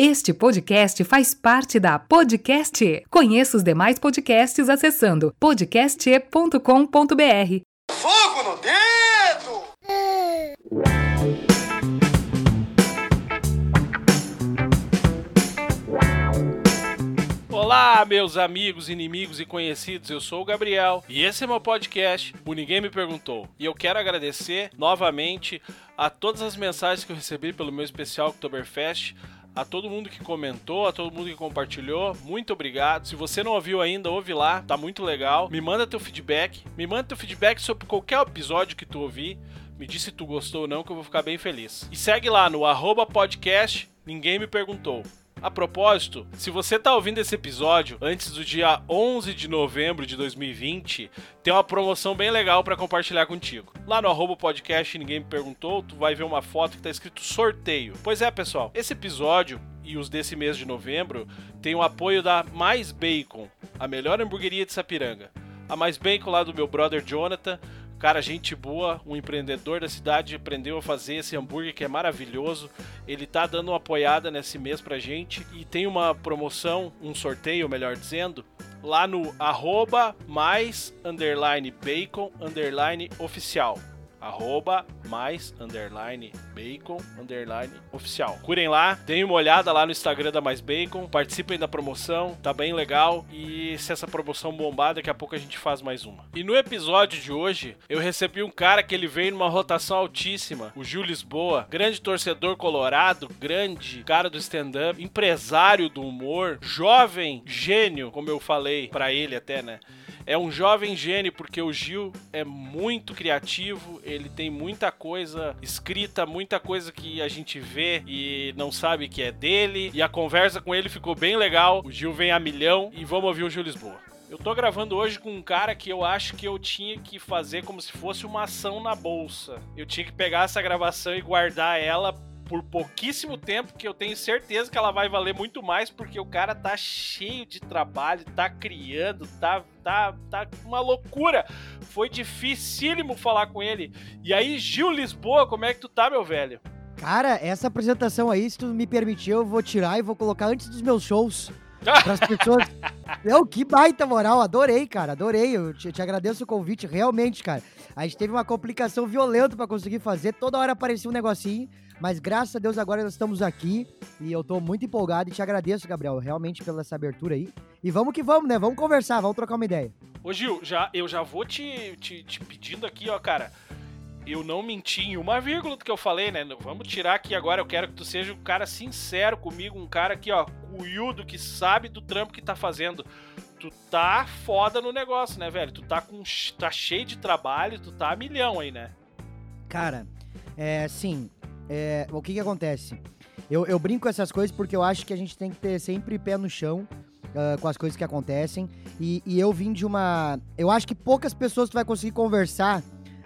Este podcast faz parte da Podcast. Conheça os demais podcasts acessando podcast.com.br. Fogo no dedo! Olá, meus amigos, inimigos e conhecidos. Eu sou o Gabriel e esse é meu podcast. O Ninguém Me Perguntou. E eu quero agradecer novamente a todas as mensagens que eu recebi pelo meu especial Oktoberfest a todo mundo que comentou, a todo mundo que compartilhou. Muito obrigado. Se você não ouviu ainda, ouve lá, tá muito legal. Me manda teu feedback, me manda teu feedback sobre qualquer episódio que tu ouvir. Me diz se tu gostou ou não, que eu vou ficar bem feliz. E segue lá no arroba podcast, ninguém me perguntou. A propósito, se você tá ouvindo esse episódio antes do dia 11 de novembro de 2020, tem uma promoção bem legal para compartilhar contigo. Lá no arroba podcast Ninguém Me Perguntou, tu vai ver uma foto que tá escrito sorteio. Pois é, pessoal, esse episódio e os desse mês de novembro tem o apoio da Mais Bacon, a melhor hamburgueria de Sapiranga. A Mais Bacon lá do meu brother Jonathan Cara, gente boa, um empreendedor da cidade aprendeu a fazer esse hambúrguer que é maravilhoso. Ele tá dando uma apoiada nesse mês pra gente e tem uma promoção, um sorteio, melhor dizendo, lá no arroba mais underline bacon underline oficial arroba mais underline bacon underline oficial. Curem lá, deem uma olhada lá no Instagram da Mais Bacon, participem da promoção, tá bem legal. E se essa promoção bombar, daqui a pouco a gente faz mais uma. E no episódio de hoje, eu recebi um cara que ele veio numa rotação altíssima, o Gil Lisboa, grande torcedor colorado, grande cara do stand-up, empresário do humor, jovem gênio, como eu falei para ele até, né? É um jovem gênio porque o Gil é muito criativo, ele tem muita coisa escrita, muita coisa que a gente vê e não sabe que é dele. E a conversa com ele ficou bem legal. O Gil vem a milhão e vamos ouvir o Gil Lisboa. Eu tô gravando hoje com um cara que eu acho que eu tinha que fazer como se fosse uma ação na bolsa. Eu tinha que pegar essa gravação e guardar ela por pouquíssimo tempo, que eu tenho certeza que ela vai valer muito mais, porque o cara tá cheio de trabalho, tá criando, tá, tá, tá uma loucura. Foi dificílimo falar com ele. E aí, Gil Lisboa, como é que tu tá, meu velho? Cara, essa apresentação aí, se tu me permitir, eu vou tirar e vou colocar antes dos meus shows. Para as pessoas. Meu, que baita moral, adorei, cara, adorei. Eu te, te, agradeço o convite, realmente, cara. A gente teve uma complicação violenta para conseguir fazer, toda hora aparecia um negocinho. Mas graças a Deus agora nós estamos aqui e eu tô muito empolgado e te agradeço, Gabriel, realmente pela essa abertura aí. E vamos que vamos, né? Vamos conversar, vamos trocar uma ideia. Ô Gil, já, eu já vou te, te, te pedindo aqui, ó, cara. Eu não menti em uma vírgula do que eu falei, né? Vamos tirar aqui agora. Eu quero que tu seja um cara sincero comigo, um cara aqui, ó, cuiudo, que sabe do trampo que tá fazendo tu tá foda no negócio, né, velho? Tu tá com tá cheio de trabalho, tu tá a milhão aí, né? Cara, é, sim, é, o que que acontece? Eu, eu brinco com essas coisas porque eu acho que a gente tem que ter sempre pé no chão uh, com as coisas que acontecem. E, e, eu vim de uma. Eu acho que poucas pessoas tu vai conseguir conversar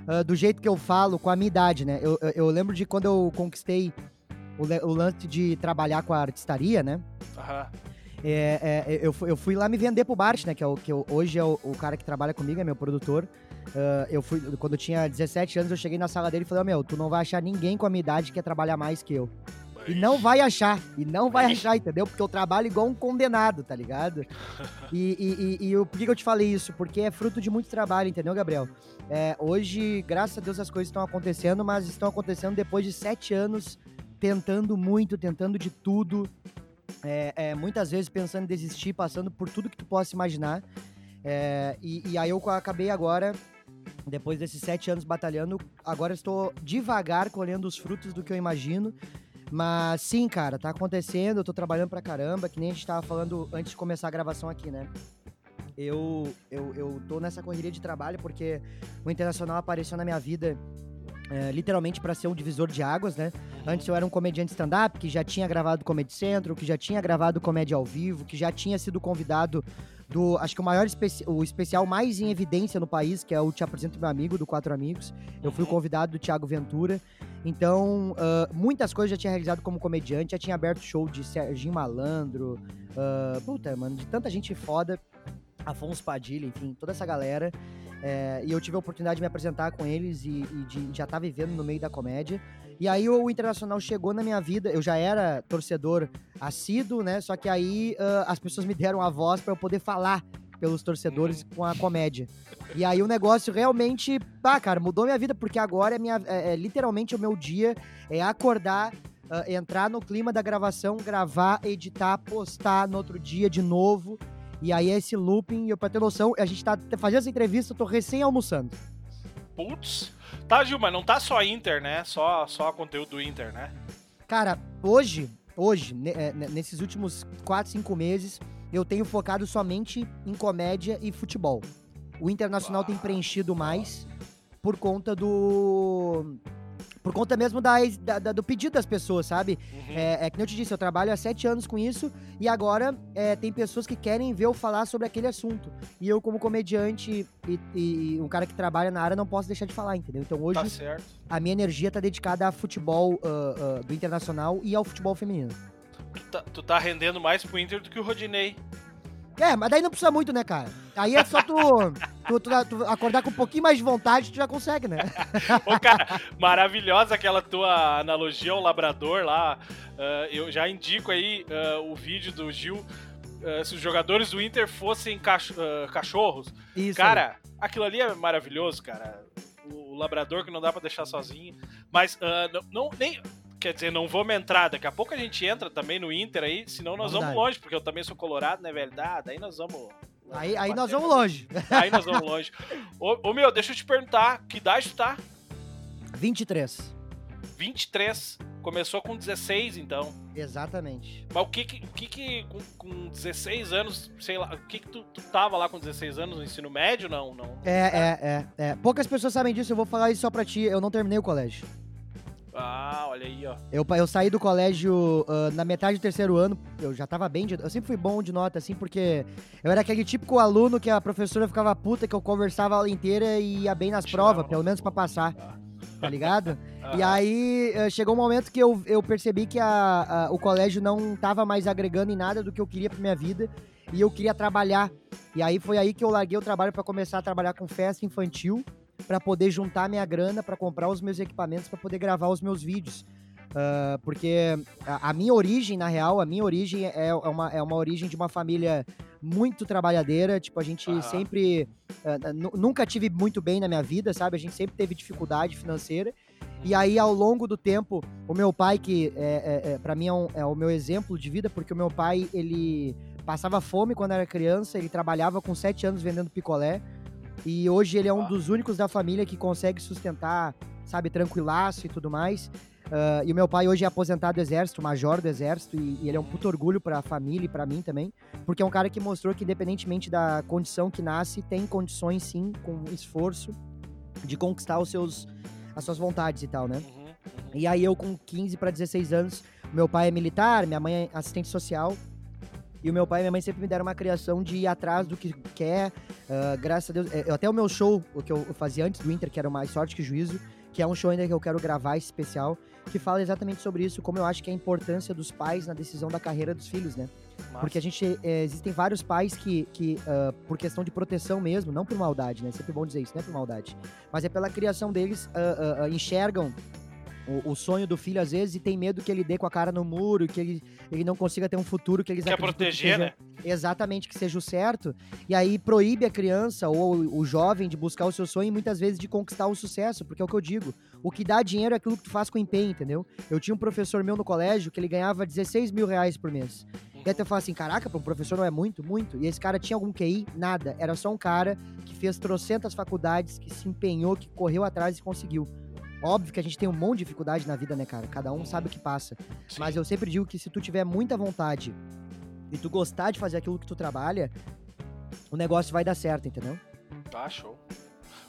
uh, do jeito que eu falo com a minha idade, né? Eu, eu, eu lembro de quando eu conquistei o, o, lance de trabalhar com a artistaria, né? Aham. É, é, eu, eu fui lá me vender pro Bart, né? Que, é o, que eu, hoje é o, o, cara que trabalha comigo, é meu produtor. Uh, eu fui, quando eu tinha 17 anos, eu cheguei na sala dele e falei, oh, meu, tu não vai achar ninguém com a minha idade que quer trabalhar mais que eu. E não vai achar, e não vai achar, entendeu? Porque eu trabalho igual um condenado, tá ligado? E, e, e, e por que, eu te falei isso? Porque é fruto de muito trabalho, entendeu, Gabriel? É, hoje, graças a Deus, as coisas estão acontecendo, mas estão acontecendo depois de sete anos tentando muito, tentando de tudo, é, é, muitas vezes pensando em desistir, passando por tudo que tu possa imaginar. É, e, e, aí eu acabei agora, depois desses sete anos batalhando, agora estou devagar colhendo os frutos do que eu imagino. Mas sim, cara, tá acontecendo, eu tô trabalhando pra caramba, que nem a gente tava falando antes de começar a gravação aqui, né? Eu, eu, eu tô nessa correria de trabalho porque o Internacional apareceu na minha vida é, literalmente para ser um divisor de águas, né? Antes eu era um comediante stand-up que já tinha gravado Comedy Central, que já tinha gravado comédia ao vivo, que já tinha sido convidado do, acho que o maior especi o especial mais em evidência no país, que é o Te Apresento Meu Amigo, do Quatro Amigos. Eu fui o uhum. convidado do Thiago Ventura. Então, uh, muitas coisas já tinha realizado como comediante, já tinha aberto show de Serginho Malandro, uh, puta, mano, de tanta gente foda, Afonso Padilha, enfim, toda essa galera. É, e eu tive a oportunidade de me apresentar com eles e, e de já estar tá vivendo no meio da comédia. E aí o Internacional chegou na minha vida, eu já era torcedor assíduo, né? Só que aí uh, as pessoas me deram a voz para eu poder falar pelos torcedores com a comédia. E aí o negócio realmente, pá, cara, mudou minha vida, porque agora é, minha, é, é literalmente o meu dia é acordar, uh, entrar no clima da gravação, gravar, editar, postar no outro dia de novo. E aí é esse looping, eu, pra ter noção, a gente tá fazendo essa entrevista, eu tô recém almoçando. Putz. Tá, Gil, mas não tá só Inter, né? Só, só conteúdo do Inter, né? Cara, hoje, hoje, é, nesses últimos 4, 5 meses, eu tenho focado somente em comédia e futebol. O Internacional ah, tem preenchido mais por conta do por conta mesmo da, da, do pedido das pessoas, sabe? Uhum. É, é que eu te disse, eu trabalho há sete anos com isso e agora é, tem pessoas que querem ver eu falar sobre aquele assunto. E eu, como comediante e, e, um cara que trabalha na área, não posso deixar de falar, entendeu? Então hoje tá a minha energia tá dedicada a futebol uh, uh, do internacional e ao futebol feminino. Tu tá, tu tá rendendo mais pro Inter do que o Rodinei. É, mas daí não precisa muito, né, cara? Aí é só tu, tu, tu, tu, acordar com um pouquinho mais de vontade, tu já consegue, né? Ô, cara, maravilhosa aquela tua analogia ao labrador lá. Uh, eu já indico aí uh, o vídeo do Gil. Uh, se os jogadores do Inter fossem cach cachorros. Isso cara, aí. aquilo ali é maravilhoso, cara. O, o labrador que não dá para deixar sozinho. Mas não, não, nem Quer dizer, não vamos entrar. Daqui a pouco a gente entra também no Inter aí, senão nós Verdade. vamos longe, porque eu também sou colorado, né, verdade? Aí nós vamos. Aí, aí nós vamos longe. Aí nós vamos longe. ô, ô, meu, deixa eu te perguntar, que idade tu tá? 23. 23. Começou com 16, então. Exatamente. Mas o que que, o que, que com, com 16 anos, sei lá, o que que tu, tu tava lá com 16 anos no ensino médio? Não, não. É, é, é, é. Poucas pessoas sabem disso, eu vou falar isso só pra ti. Eu não terminei o colégio. Ah, olha aí, ó. Eu, eu saí do colégio uh, na metade do terceiro ano, eu já tava bem de, Eu sempre fui bom de nota, assim, porque eu era aquele típico aluno que a professora ficava puta, que eu conversava a aula inteira e ia bem nas provas, pelo menos para passar. Tá ligado? ah. E aí uh, chegou um momento que eu, eu percebi que a, a, o colégio não tava mais agregando em nada do que eu queria pra minha vida e eu queria trabalhar. E aí foi aí que eu larguei o trabalho para começar a trabalhar com festa infantil para poder juntar minha grana para comprar os meus equipamentos para poder gravar os meus vídeos. Uh, porque a, a, minha origem, na real, a minha origem é, é, uma, é uma origem de uma família muito trabalhadeira. Tipo, a gente uhum. sempre. Uh, nunca tive muito bem na minha vida, sabe? A gente sempre teve dificuldade financeira. E aí, ao longo do tempo, o meu pai, que é, é, é para mim é, um, é, o meu exemplo de vida, porque o meu pai, ele passava fome quando era criança, ele trabalhava com sete anos vendendo picolé. E hoje ele é um dos únicos da família que consegue sustentar, sabe, tranquilaço e tudo mais. Uh, e o meu pai hoje é aposentado do exército, major do exército, e, e ele é um puto orgulho para a família e para mim também, porque é um cara que mostrou que independentemente da condição que nasce, tem condições sim, com esforço, de conquistar os seus, as suas vontades e tal, né? Uhum, uhum. E aí eu com 15 para 16 anos, meu pai é militar, minha mãe é assistente social, e o meu pai e minha mãe sempre me deram uma criação de ir atrás do que quer. Uh, graças a Deus. É, eu, até o meu show, o que eu fazia antes do Inter, que era Mais Sorte que Juízo, que é um show ainda que eu quero gravar especial, que fala exatamente sobre isso, como eu acho que é a importância dos pais na decisão da carreira dos filhos, né? Nossa. Porque a gente. É, existem vários pais que, que uh, por questão de proteção mesmo, não por maldade, né? É sempre bom dizer isso, não é por maldade. Mas é pela criação deles, uh, enxergam o, o, sonho do filho, às vezes, e tem medo que ele dê com a cara no muro, que ele, ele não consiga ter um futuro que eles Quer proteger, que seja, né? Exatamente, que seja o certo. E aí proíbe a criança ou o jovem de buscar o seu sonho e muitas vezes de conquistar o sucesso, porque é o que eu digo. O que dá dinheiro é aquilo que tu faz com empenho, entendeu? Eu tinha um professor meu no colégio que ele ganhava 16 mil reais por mês. E até eu falo assim, caraca, para um professor não é muito? Muito. E esse cara tinha algum QI? Nada. Era só um cara que fez trocentas faculdades, que se empenhou, que correu atrás e conseguiu. Óbvio que a gente tem um monte de dificuldade na vida, né, cara? Cada um sabe o que passa. Sim. Mas eu sempre digo que se tu tiver muita vontade e tu gostar de fazer aquilo que tu trabalha, o negócio vai dar certo, entendeu? Tá, show.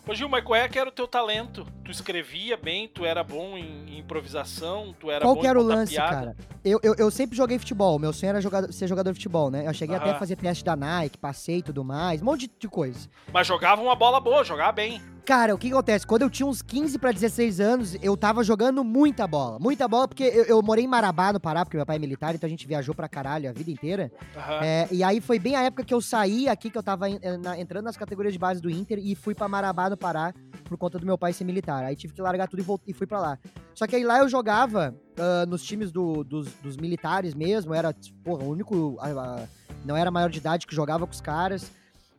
Ô Gil, mas qual é que era o teu talento? Tu escrevia bem, tu era bom em, improvisação, tu era qual bom que era o lance, piada? cara? Eu, eu, eu, sempre joguei futebol, meu sonho era jogar, ser jogador de futebol, né? Eu cheguei até a fazer teste da Nike, passei e tudo mais, um monte de coisa. Mas jogava uma bola boa, jogava bem. Cara, o que, acontece? Quando eu tinha uns 15 para 16 anos, eu tava jogando muita bola. Muita bola, porque eu, eu, morei em Marabá, no Pará, porque meu pai é militar, então a gente viajou pra caralho a vida inteira. Uhum. É, e aí foi bem a época que eu saí aqui, que eu tava eh, na, entrando nas categorias de base do Inter, e fui pra Marabá, no Pará, por conta do meu pai ser militar. Aí tive que largar tudo e, voltei, e fui pra lá. Só que aí lá eu jogava uh, nos times do, dos, dos, militares mesmo, era, porra, o único. Uh, não era maior de idade que jogava com os caras.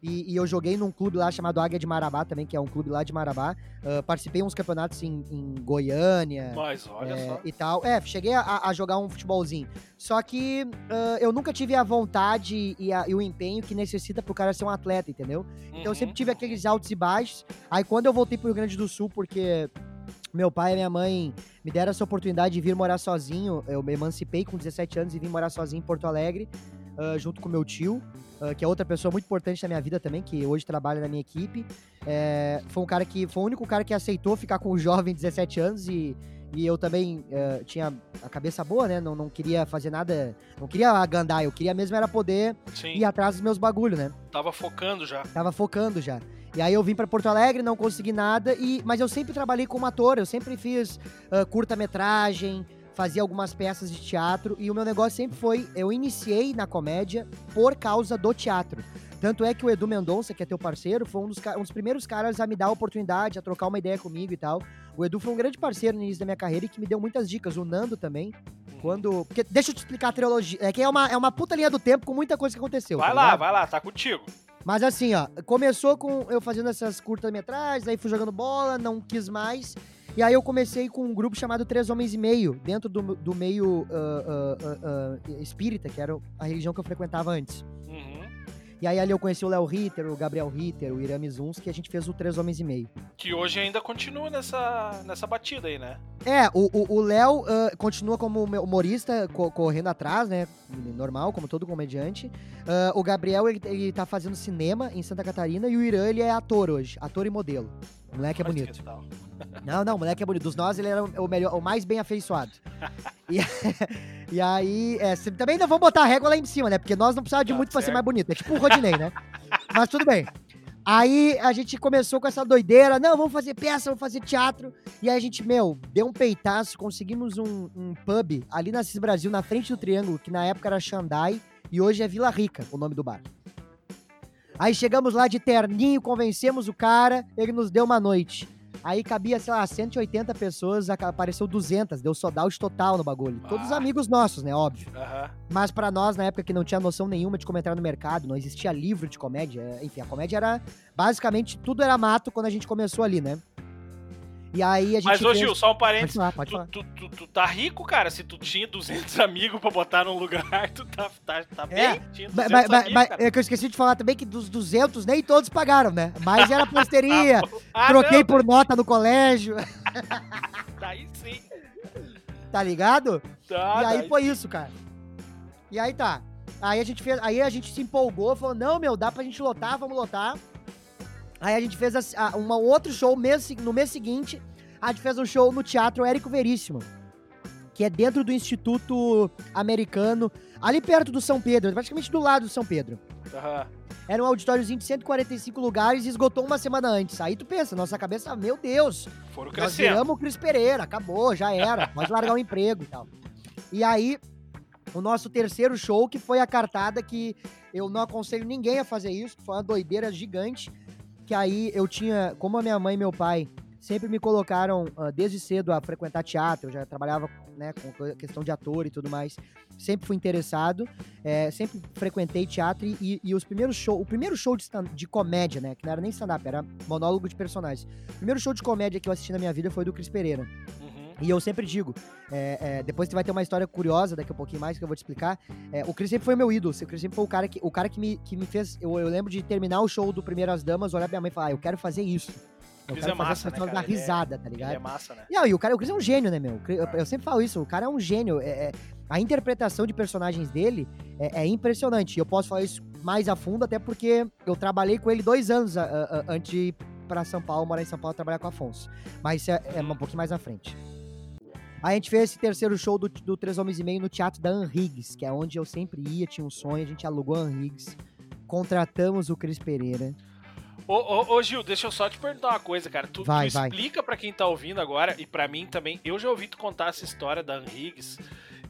E, e, eu joguei num clube lá chamado Águia de Marabá também, que é um clube lá de Marabá. Uh, participei uns campeonatos em, em Goiânia. Mas olha é, só. E tal. É, cheguei a, a jogar um futebolzinho. Só que uh, eu nunca tive a vontade e, a, e, o empenho que necessita pro cara ser um atleta, entendeu? Uhum. Então eu sempre uhum. tive aqueles altos e baixos. Aí quando eu voltei pro Rio Grande do Sul, porque meu pai e minha mãe me deram essa oportunidade de vir morar sozinho. Eu me emancipei com 17 anos e vim morar sozinho em Porto Alegre, uh, junto com meu tio uh, que é outra pessoa muito importante na minha vida também, que hoje trabalha na minha equipe. É, foi um cara que foi o único cara que aceitou ficar com o jovem de 17 anos e, e eu também uh, tinha a cabeça boa, né? Não, não queria fazer nada, não queria agandar, eu queria mesmo era poder Sim. ir atrás dos meus bagulhos, né? Tava focando já. Tava focando já. E aí eu vim para Porto Alegre, não consegui nada, e mas eu sempre trabalhei como ator, eu sempre fiz uh, curta-metragem, fazia algumas peças de teatro e o meu negócio sempre foi, eu iniciei na comédia por causa do teatro. Tanto é que o Edu Mendonça, que é teu parceiro, foi um dos, um dos primeiros caras a me dar a oportunidade, a trocar uma ideia comigo e tal. O Edu foi um grande parceiro no início da minha carreira e que me deu muitas dicas. O Nando também. Quando. Porque, deixa eu te explicar a trilogia. É que é uma, é uma puta linha do tempo com muita coisa que aconteceu. Vai tá lá, vai lá, tá contigo. Mas assim, ó, começou com eu fazendo essas curtas-metragens, aí fui jogando bola, não quis mais. E aí eu comecei com um grupo chamado Três Homens e Meio, dentro do, do meio uh, uh, uh, espírita, que era a religião que eu frequentava antes. Uhum. E aí ali eu conheci o Léo Ritter, o Gabriel Ritter, o Irami Zuns, que a gente fez o Três Homens e Meio. Que hoje ainda continua nessa, nessa batida aí, né? É, o Léo uh, continua como humorista, co correndo atrás, né? Normal, como todo comediante. Uh, o Gabriel, ele, ele tá fazendo cinema em Santa Catarina e o Irã, ele é ator hoje, ator e modelo. O moleque é bonito. Não, não, o moleque é bonito. Dos nós, ele era o melhor, o mais bem afeiçoado. e, e aí, é, também não vamos botar a régua lá em cima, né? Porque nós não precisávamos de tá muito certo. pra ser mais bonito. É tipo o Rodinei, né? Mas tudo bem. Aí a gente começou com essa doideira, não, vamos fazer peça, vamos fazer teatro. E aí a gente, meu, deu um peitaço, conseguimos um, um pub ali na Cis Brasil, na frente do Triângulo, que na época era Xandai, e hoje é Vila Rica, o nome do bar. Aí chegamos lá de terninho, convencemos o cara, ele nos deu uma noite. Aí cabia, sei lá, 180 pessoas, apareceu 200, deu sold out total no bagulho. Ah. Todos amigos nossos, né, óbvio. Uhum. Mas para nós, na época que não tinha noção nenhuma de como entrar no mercado, não existia livro de comédia, enfim, a comédia era, basicamente, tudo era mato quando a gente começou ali, né? E aí a gente. Mas, ô Gil, só um parênteses. Pode falar, pode tu, falar. Tu, tu, tu, tá rico, cara. Se tu tinha 200 amigos pra botar num lugar, tu tá, tá, tá é. bem. Tinha 200 mas, amigos, mas, é que eu esqueci de falar também que dos 200, nem todos pagaram, né? Mas era posteria. ah, troquei não, por nota no colégio. Daí sim. Tá ligado? Tá, e aí foi isso, cara. E aí tá. Aí a gente fez, aí a gente se empolgou, falou: "Não, meu, dá pra gente lotar, vamos lotar". Aí a gente fez a, a, um outro show mês, no mês seguinte. A gente fez um show no Teatro Érico Veríssimo, que é dentro do Instituto Americano, ali perto do São Pedro, praticamente do lado do São Pedro. Uhum. Era um auditóriozão de 145 lugares e esgotou uma semana antes. Aí tu pensa, nossa cabeça, meu Deus. Foram nós viramos o Cris Pereira, acabou, já era. Pode largar o emprego e tal. E aí, o nosso terceiro show, que foi a cartada que eu não aconselho ninguém a fazer isso, foi uma doideira gigante que aí eu tinha, como a minha mãe e meu pai sempre me colocaram uh, desde cedo a frequentar teatro, eu já trabalhava né, com questão de ator e tudo mais, sempre fui interessado, é, sempre frequentei teatro e, e, os primeiros shows, o primeiro show de, de comédia, né, que não era nem stand-up, era monólogo de personagens, o primeiro show de comédia que eu assisti na minha vida foi do Cris Pereira. E eu sempre digo, é, é, depois você vai ter uma história curiosa daqui a um pouquinho mais que eu vou te explicar. É, o Chris sempre foi meu ídolo, o Chris sempre foi o cara que, o cara que, me, que me fez. Eu, eu lembro de terminar o show do Primeiras Damas, olhar pra minha mãe e falar: ah, eu quero fazer isso. Eu quero é fazer massa, essa né, dar é- risada, tá ligado? Ele é massa, né? E aí, o cara, o Chris é um gênio, né, meu? Eu, eu sempre falo isso, o cara é um gênio. É, é a interpretação de personagens dele é, é, impressionante. E eu posso falar isso mais a fundo, até porque eu trabalhei com ele dois anos a, a, a, antes de ir pra São Paulo, morar em São Paulo, trabalhar com o Afonso. Mas isso é, é um pouquinho mais à frente. A gente fez esse terceiro show do, do Três Homens e Meio no Teatro da Anrigues, que é onde eu sempre ia, tinha um sonho, a gente alugou a Anrigues, contratamos o Cris Pereira. Ô, ô, ô, Gil, deixa eu só te perguntar uma coisa, cara. Tu, vai, tu explica para quem tá ouvindo agora, e para mim também, eu já ouvi tu contar essa história da Anrigues,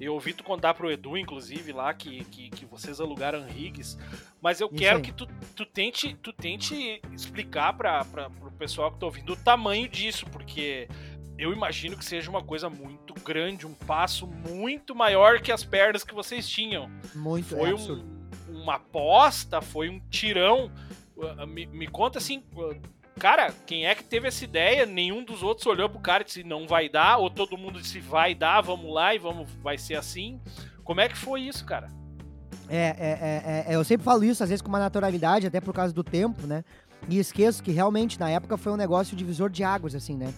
eu ouvi tu contar pro Edu, inclusive, lá, que, que, que vocês alugaram Anrigues, mas eu Isso quero aí. que tu, tu, tente, tu tente explicar pra, pra, pro pessoal que tá ouvindo o tamanho disso, porque eu imagino que seja uma coisa muito grande, um passo muito maior que as pernas que vocês tinham. Muito Foi é um, uma aposta, foi um tirão. Uh, Me, me conta assim, uh, cara, quem é que teve essa ideia? Nenhum dos outros olhou pro cara e disse não vai dar, ou todo mundo disse vai dar, vamos lá e vamos, vai ser assim. Como é que foi isso, cara? É, é, é, é, eu sempre falo isso, às vezes com uma naturalidade, até por causa do tempo, né? E esqueço que realmente, na época, foi um negócio divisor de águas, assim, né?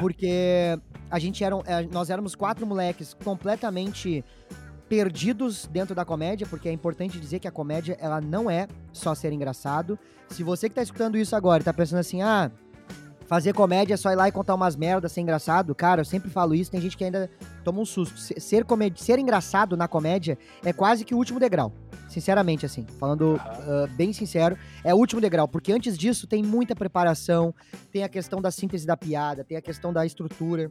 Porque a gente era, é, nós éramos quatro moleques completamente perdidos dentro da comédia, porque é importante dizer que a comédia, ela não é só ser engraçado. Se você que tá escutando isso agora tá pensando assim, ah, fazer comédia é só ir lá e contar umas merdas, ser engraçado, cara, eu sempre falo isso, tem gente que ainda toma um susto. Se- Ser, comed... ser engraçado na comédia é quase que o último degrau. Sinceramente, assim, falando ah, bem sincero, é o último degrau, porque antes disso tem muita preparação, tem a questão da síntese da piada, tem a questão da estrutura,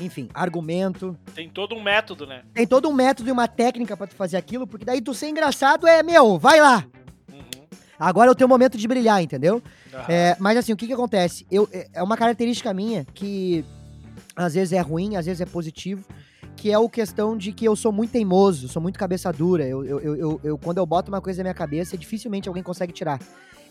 enfim, argumento. Tem todo um método, né? Tem todo um método e uma técnica pra tu fazer aquilo, porque daí tu ser engraçado é, meu, vai lá. Uhum. Agora é o teu momento de brilhar, entendeu? Aham. É, mas assim, o que que acontece? Eu, é é uma característica minha que às vezes é ruim, às vezes é positivo, que é o questão de que eu sou muito teimoso, sou muito cabeça dura. Eu, eu, eu, eu- quando eu boto uma coisa na minha cabeça, dificilmente alguém consegue tirar.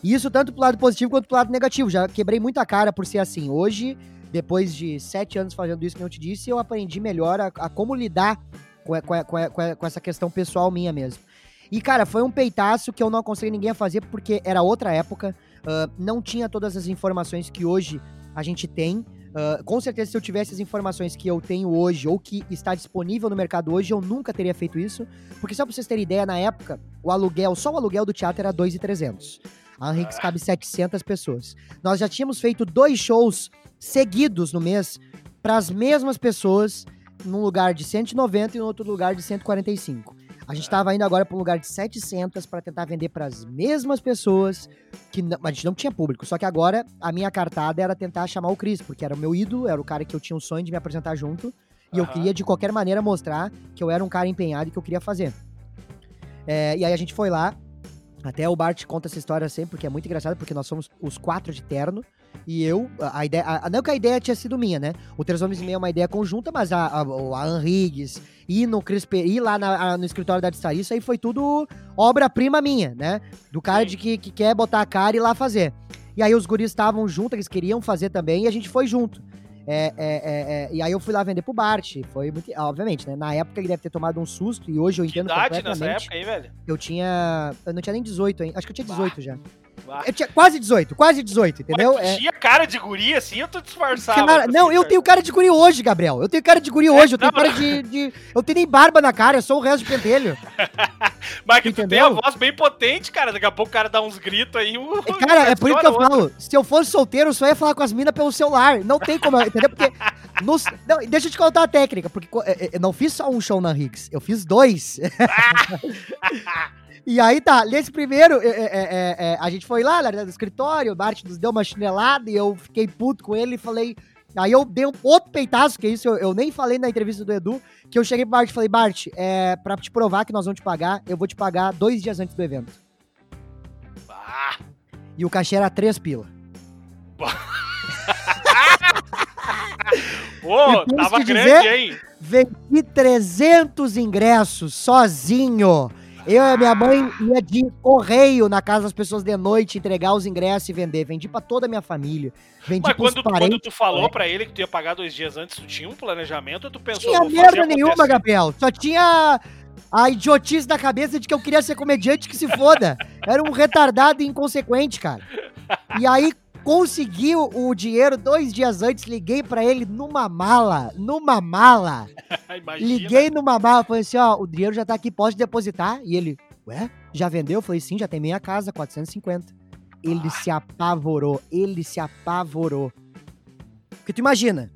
E isso tanto pro lado positivo quanto pro lado negativo. Já quebrei muita cara por ser assim. Hoje, depois de sete anos fazendo isso que eu te disse, eu aprendi melhor a, a como lidar com, a- com, a- com, com essa questão pessoal minha mesmo. E, cara, foi um peitaço que eu não aconselho ninguém a fazer porque era outra época. ah, não tinha todas as informações que hoje a gente tem. Ah, com certeza, se eu tivesse as informações que eu tenho hoje ou que está disponível no mercado hoje, eu nunca teria feito isso. Porque só pra vocês terem ideia, na época, o aluguel, só o aluguel do teatro era 2,300. A Henriques cabe 700 pessoas. Nós já tínhamos feito dois shows seguidos no mês para as mesmas pessoas, num lugar de 190 e no outro lugar de 145. A gente estava indo agora para um lugar de 700 para tentar vender para as mesmas pessoas que não- a gente não tinha público. Só que agora a minha cartada era tentar chamar o Cris, porque era o meu ídolo, era o cara que eu tinha um sonho de me apresentar junto. E eu Aham. queria, de qualquer maneira, mostrar que eu era um cara empenhado e que eu queria fazer. É, e aí a gente foi lá. Até o Bart conta essa história sempre, porque é muito engraçado, porque nós somos os quatro de terno. E eu, a, ideia. a- não que a ideia tinha sido minha, né? O Três Homens e Meio é uma ideia conjunta, mas a, a, a Henrigues, ir no Cris Pe- ir lá na- a- no escritório da Distaria, isso aí foi tudo obra-prima minha, né? Do cara de que, que quer botar a cara e ir lá fazer. E aí os guris estavam juntos, eles queriam fazer também, e a gente foi junto. É, é, é, é, e aí eu fui lá vender pro Bart. Foi muito. Obviamente, né? Na época ele deve ter tomado um susto, e hoje eu Que entendo idade nessa completamente. época aí, velho? Eu tinha. Eu não tinha nem 18 ainda. Acho que eu tinha 18 já. Bah. Eu tinha quase 18, quase 18, entendeu? Mas É, tinha cara de guri assim, eu tô disfarçado. cara, não, eu tenho cara de guri hoje, Gabriel. Eu tenho cara de guri hoje. Eu tenho não, cara de, de- Eu tenho nem barba na cara, eu sou o resto de pentelho. Mas que tu tem a voz bem potente, cara. Daqui a pouco o cara dá uns gritos aí. o- E, Cara, é por isso que eu falo. Se eu fosse solteiro, eu só ia falar com as minas pelo celular. Não tem como, entendeu? Porque. nos- não, deixa eu te contar a técnica, porque é, é, eu não fiz só um show na Higgs, eu fiz dois. E aí tá, nesse primeiro, é, é, é, é, a gente foi lá, no escritório, o Bart nos deu uma chinelada e eu fiquei puto com ele e falei. Aí eu dei um outro peitaço, que isso eu, eu nem falei na entrevista do Edu, que eu cheguei pro Bart e falei, Bart, é, pra te provar que nós vamos te pagar, eu vou te pagar dois dias antes do evento. Ah, E o cachê era três pila. Ô, E temos tava grande, dizer- hein? Vendi 300 ingressos sozinho. Eu e a minha mãe ia de correio na casa das pessoas de noite, entregar os ingressos e vender. Vendi pra toda a minha família. Vendi Mas quando, quando parentes. tu falou pra ele que tu ia pagar dois dias antes, tu tinha um planejamento ou tu pensou, tinha vou merda nenhuma, acontecer? Gabriel. Só tinha a idiotice da cabeça de que eu queria ser comediante que se foda. Era um retardado e inconsequente, cara. E aí consegui o, dinheiro dois dias antes, liguei pra ele numa mala, numa mala. Imagina. Liguei numa mala, falei assim, ó, o dinheiro já tá aqui, pode depositar? E ele, ué, já vendeu? Eu falei, sim, já tem meia casa, 450. Ele Ah. se apavorou, ele se apavorou. Porque tu imagina,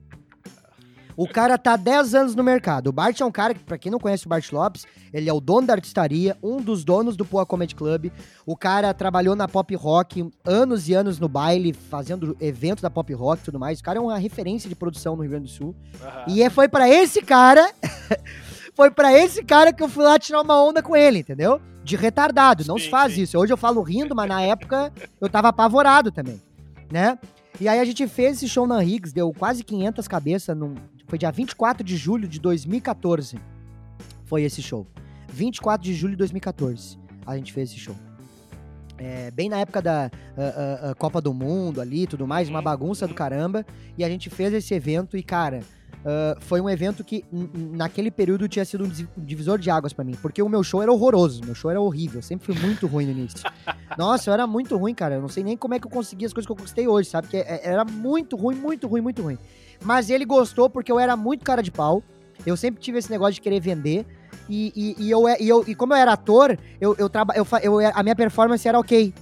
o cara tá 10 anos no mercado. O Bart é um cara que, pra quem não conhece o Bart Lopes, ele é o dono da artistaria, um dos donos do Poa Comedy Club. O cara trabalhou na pop rock anos e anos no baile, fazendo evento da pop rock e tudo mais. O cara é uma referência de produção no Rio Grande do Sul. Aham. E é- foi pra esse cara. foi pra esse cara que eu fui lá tirar uma onda com ele, entendeu? De retardado. Não Sim, se faz sim. isso. Hoje eu falo rindo, mas na época eu tava apavorado também, né? E aí a gente fez esse show na Higgs, deu quase 500 cabeças, num, foi dia 24 de julho de 2014. Foi esse show. 24 de julho de 2014 a gente fez esse show. É, bem na época da uh, uh, uh, Copa do Mundo ali tudo mais, uma bagunça do caramba. E a gente fez esse evento e, cara, foi um evento que naquele período tinha sido um divisor de águas para mim. Porque o meu show era horroroso, meu show era horrível. Sempre fui muito ruim no início. Nossa, eu era muito ruim, cara. Eu não sei nem como é que eu consegui as coisas que eu conquistei hoje, sabe? Porque é, era muito ruim, muito ruim, muito ruim. Mas ele gostou porque eu era muito cara de pau. Eu sempre tive esse negócio de querer vender. E, e, e, eu, e, eu, e como eu era ator, eu, eu, traba, eu, eu, a minha performance era ok.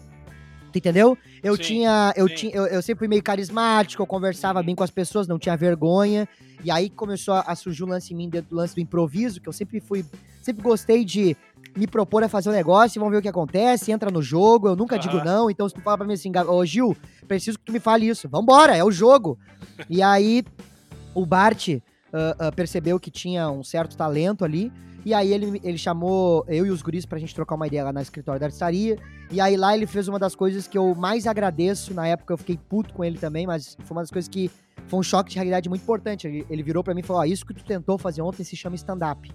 Entendeu? Eu sim, tinha. Eu, tinha eu, eu sempre fui meio carismático, eu conversava bem com as pessoas, não tinha vergonha. E aí começou a, a surgir o um lance em mim do lance do improviso, que eu sempre fui. Sempre gostei de me propor a fazer um negócio, vamos ver o que acontece, entra no jogo, eu nunca uhum. digo não. Então, se tu fala pra mim assim, ô Gil, preciso que tu me fale isso. Vambora, é o jogo. e aí, o Bart uh, uh, percebeu que tinha um certo talento ali. E aí ele, ele chamou eu e os guris pra gente trocar uma ideia lá na escritório da artistaria. E aí lá ele fez uma das coisas que eu mais agradeço. Na época eu fiquei puto com ele também, mas foi uma das coisas que foi um choque de realidade muito importante. Ele, ele virou para mim e falou: isso que tu tentou fazer ontem se chama stand-up.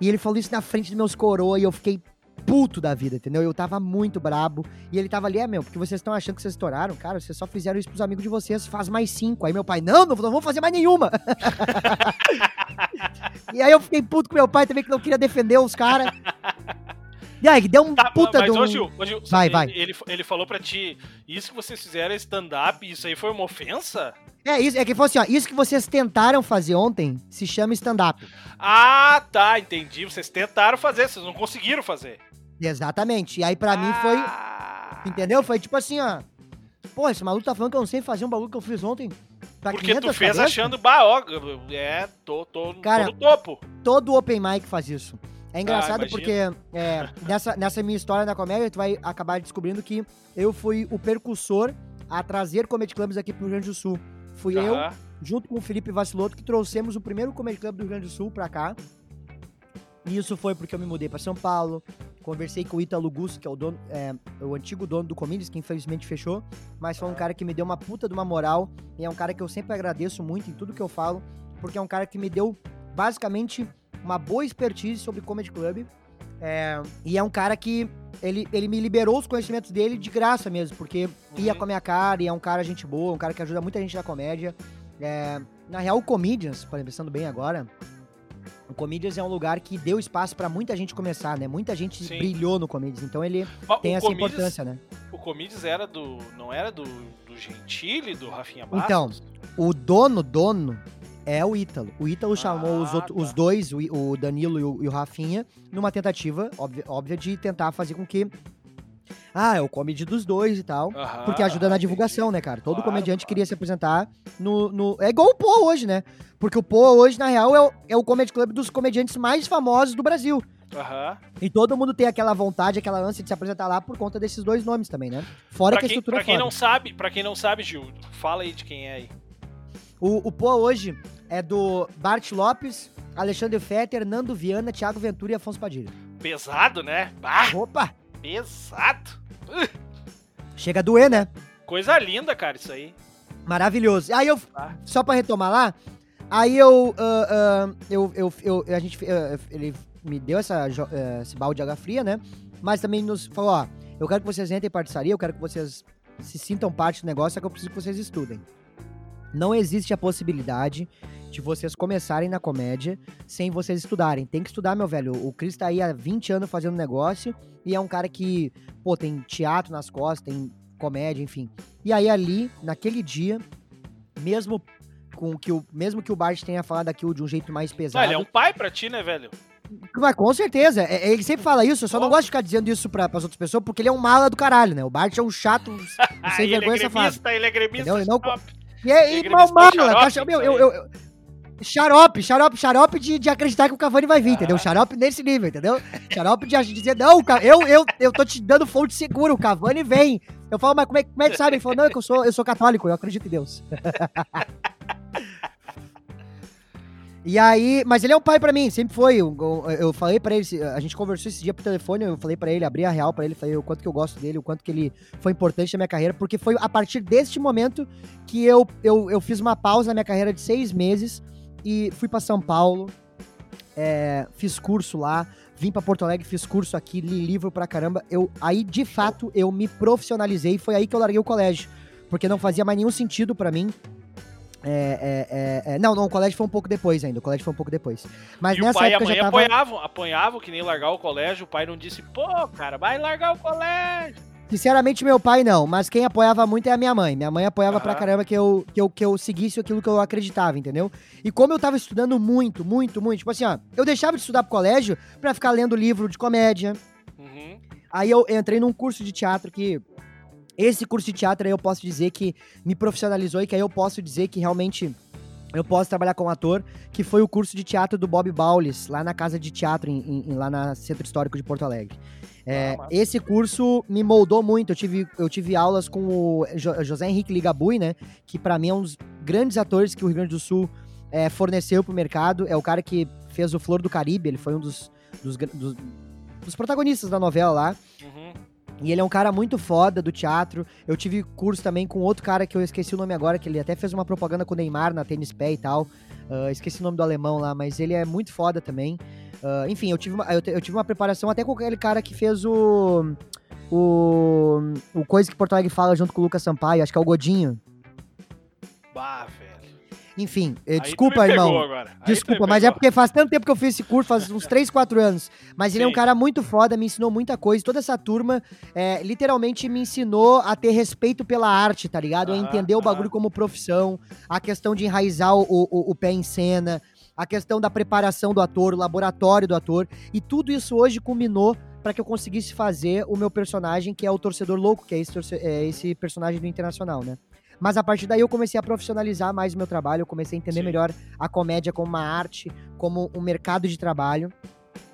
E ele falou isso na frente dos meus coroa e eu fiquei puto da vida, entendeu? Eu tava muito brabo. E ele tava ali, é, meu, porque vocês estão achando que vocês estouraram, cara, vocês só fizeram isso pros amigos de vocês, faz mais cinco. Aí meu pai, não, não, não vou fazer mais nenhuma. e aí eu fiquei puto com meu pai também, que não queria defender os caras. E aí, deu um tá, puta mas, de um... Gil, vai, vai. Ele, ele falou pra ti, isso que vocês fizeram é stand-up, isso aí foi uma ofensa? É, isso, é que falou assim, ó, isso que vocês tentaram fazer ontem se chama stand-up. Ah, tá, entendi. Vocês tentaram fazer, vocês não conseguiram fazer. Exatamente. E aí pra ah. mim foi. Ah. Entendeu? Foi tipo assim, ó. Pô, esse maluco tá falando que eu não sei fazer um bagulho que eu fiz ontem. Porque tu fez cabeças? achando baó. É, tô, tô, Cara, tô no topo. Todo open mic faz isso. É engraçado ah, porque é, nessa, nessa minha história na comédia, tu vai acabar descobrindo que eu fui o percussor a trazer comedy clubs aqui pro Rio Grande do Sul. Fui eu, junto com o Felipe Vaciloto, que trouxemos o primeiro comedy club do Rio Grande do Sul pra cá. E isso foi porque eu me mudei para São Paulo, conversei com o Ítalo Gusso, que é o dono, é, o antigo dono do Comedies, que infelizmente fechou, mas foi um cara que me deu uma puta de uma moral, e é um cara que eu sempre agradeço muito em tudo que eu falo, porque é um cara que me deu basicamente uma boa expertise sobre Comedy Club, é, e é um cara que ele, ele me liberou os conhecimentos dele de graça mesmo, porque uhum. ia com a minha cara, e é um cara gente boa, um cara que ajuda muita gente na comédia. É, na real, o Comedians, pensando bem agora, o Comedians é um lugar que deu espaço para muita gente começar, né? Muita gente Sim. brilhou no Comedians, então ele Mas tem essa Comedians, importância, né? O Comedians era do. não era do, do Gentili, do Rafinha Bastos? Então, o dono, dono, é o Ítalo. O Ítalo ah, chamou os, outro, tá. os dois, o, o Danilo e o, e o, Rafinha, numa tentativa óbvia, óbvia de tentar fazer com que ah, é o comedy dos dois e tal. porque ajuda na divulgação, né, cara? Todo claro, comediante queria se apresentar no, no. É igual o Pô hoje, né? Porque o Pô hoje, na real, é o, é o comedy club dos comediantes mais famosos do Brasil. Uhum. E todo mundo tem aquela vontade, aquela ânsia de se apresentar lá por conta desses dois nomes também, né? Fora pra que a estrutura pra quem não sabe, Pra quem não sabe, Gil, fala aí de quem é aí. O, o Pô hoje é do Bart Lopes, Alexandre Fetter, Nando Viana, Thiago Ventura e Afonso Padilha. Pesado, né? Bah. Opa! Pesado! Chega a doer, né? Coisa linda, cara, isso aí. Maravilhoso. Aí eu, ah. só pra retomar lá, aí eu, uh, uh, eu, eu, eu, a gente, uh, ele me deu essa, esse balde de água fria, né? Mas também nos falou, ó, eu quero que vocês entrem em participaria, eu quero que vocês se sintam parte do negócio, é que eu preciso que vocês estudem. Não existe a possibilidade de vocês começarem na comédia sem vocês estudarem. Tem que estudar, meu velho. O Chris tá aí há 20 anos fazendo negócio e é um cara que, pô, tem teatro nas costas, tem comédia, enfim. E aí ali, naquele dia, mesmo com que o mesmo que o Bart tenha falado aquilo de um jeito mais pesado. Ah, ele é um pai pra ti, né, velho? Mas com certeza, é, é, ele sempre fala isso, eu só oh. não gosto de ficar dizendo isso pra, pras outras pessoas, porque ele é um mala do caralho, né? O Bart é um chato, sem vergonha ele é gremista, ele é gremista, ele não... E, é, e mal mala, caixa, meu, eu, eu, eu, Xarope, xarope, xarope de, de acreditar que o Cavani vai vir, ah. entendeu? Xarope nesse nível, entendeu? Xarope de dizer, não, eu, eu, eu tô te dando fonte segura, o Cavani vem. Eu falo, mas como é, como é que sabe? Ele falou, não, é que eu sou, eu sou católico, eu acredito em Deus. E aí, mas ele é um pai pra mim, sempre foi. Eu, eu- falei pra ele, a gente conversou esse dia por telefone, eu falei pra ele, abri a real pra ele, falei o quanto que eu gosto dele, o quanto que ele foi importante na minha carreira, porque foi a partir deste momento que eu, eu, eu fiz uma pausa na minha carreira de seis meses e fui pra São Paulo, é, fiz curso lá, vim pra Porto Alegre, fiz curso aqui, li livro pra caramba. Eu, aí, de fato, eu me profissionalizei, foi aí que eu larguei o colégio, porque não fazia mais nenhum sentido pra mim. É, é, é, é, não, não, o colégio foi um pouco depois ainda. O colégio foi um pouco depois. Mas e o nessa pai e a época mãe já tava. apoiavam, apoiavam que nem largar o colégio. O pai não disse, pô, cara, vai largar o colégio. Sinceramente, meu pai não, mas quem apoiava muito é a minha mãe. Minha mãe apoiava pra Aham. caramba que eu, que, eu, que eu seguisse aquilo que eu acreditava, entendeu? E como eu tava estudando muito, muito, muito, tipo assim, ó, eu deixava de estudar pro colégio pra ficar lendo livro de comédia. Uhum. Aí eu entrei num curso de teatro que. Esse curso de teatro aí eu posso dizer que me profissionalizou e que aí eu posso dizer que realmente eu posso trabalhar como ator, que foi o curso de teatro do Bob Baulis, lá na Casa de Teatro, em, em- lá na Centro Histórico de Porto Alegre. É, Ah, esse curso me moldou muito. Eu tive, eu tive aulas com o Jo- José Henrique Ligabui, né? Que pra mim é um dos grandes atores que o Rio Grande do Sul é, forneceu pro mercado. É o cara que fez o Flor do Caribe, ele foi um dos, dos, dos- dos protagonistas da novela lá. Uhum. E ele é um cara muito foda do teatro. Eu tive curso também com outro cara que eu esqueci o nome agora, que ele até fez uma propaganda com o Neymar na Tênis Pé e tal. Ah, esqueci o nome do alemão lá, mas ele é muito foda também. Ah, enfim, eu tive, uma, eu, eu tive uma preparação até com aquele cara que fez o. O. O Coisa que Porto Alegre fala junto com o Lucas Sampaio, acho que é o Godinho. Bah. Enfim, eh, desculpa, irmão. Desculpa, mas é porque faz tanto tempo que eu fiz esse curso, faz uns 3, 4 anos. Mas ele é um Sim. cara muito foda, me ensinou muita coisa. Toda essa turma, é, literalmente, me ensinou a ter respeito pela arte, tá ligado? A Aham, entender o bagulho como profissão, a questão de enraizar o, o, o pé em cena, a questão da preparação do ator, o laboratório do ator. E tudo isso hoje culminou para que eu conseguisse fazer o meu personagem, que é o Torcedor Louco, que é esse, é esse personagem do Internacional, né? Mas a partir daí eu comecei a profissionalizar mais o meu trabalho, eu comecei a entender Sim. melhor a comédia como uma arte, como um mercado de trabalho.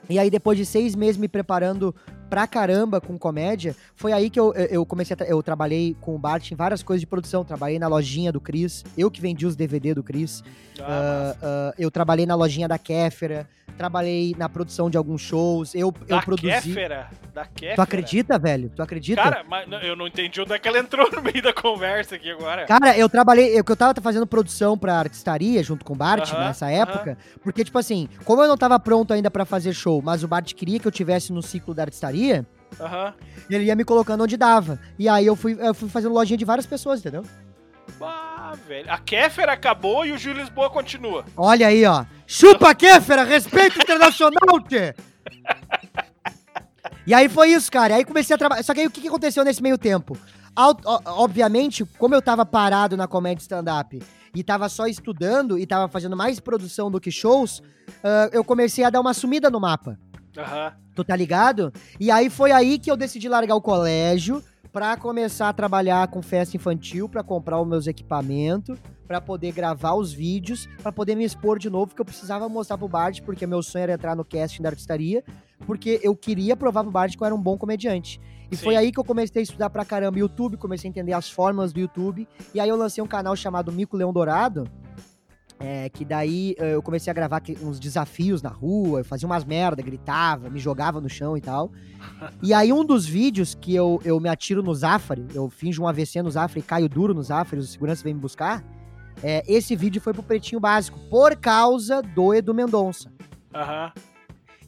E aí, depois de seis meses me preparando pra caramba com comédia, foi aí que eu, eu eu comecei a. tra- Eu trabalhei com o Bart em várias coisas de produção. Trabalhei na lojinha do Cris, eu que vendi os DVD do Cris. Ah, massa. ah, eu trabalhei na lojinha da Kéfera, trabalhei na produção de alguns shows. Eu, eu da produzi. Kéfera. Da Kéfera. Tu acredita, velho? Tu acredita? Cara, mas eu não entendi onde é que ela entrou no meio da conversa aqui agora. Cara, eu trabalhei, eu eu tava fazendo produção pra artistaria junto com o Bart Aham, nessa aham. época, porque tipo assim, como eu não tava pronto ainda pra fazer show, mas o Bart queria que eu tivesse no ciclo da artistaria, Aham. ele ia me colocando onde dava. E aí eu fui, eu fui fazendo lojinha de várias pessoas, entendeu? Bah, velho. A Kéfera acabou e o Gil Lisboa continua. Olha aí, ó. Chupa Kéfera, respeito internacional, tchê! E aí foi isso, cara. Aí comecei a trabalhar. Só que aí o que aconteceu nesse meio tempo? Obviamente, como eu tava parado na comédia stand-up e tava só estudando e tava fazendo mais produção do que shows, ah, eu comecei a dar uma sumida no mapa. Aham. Tu tá ligado? E aí foi aí que eu decidi largar o colégio pra começar a trabalhar com festa infantil, pra comprar os meus equipamentos, pra poder gravar os vídeos, pra poder me expor de novo, porque eu precisava mostrar pro Bart, porque meu sonho era entrar no casting da artistaria, porque eu queria provar pro Bart que eu era um bom comediante. E Sim. foi aí que eu comecei a estudar pra caramba YouTube, comecei a entender as formas do YouTube, e aí eu lancei um canal chamado Mico Leão Dourado, é, que daí eh, eu comecei a gravar uns desafios na rua, eu fazia umas merda, gritava, me jogava no chão e tal. E aí um dos vídeos que eu, eu me atiro no Zafari, eu finjo um AVC no Zafari caio duro no Zafari, o segurança vem me buscar, é, esse vídeo foi pro Pretinho Básico, por causa do Edu Mendonça. Aham.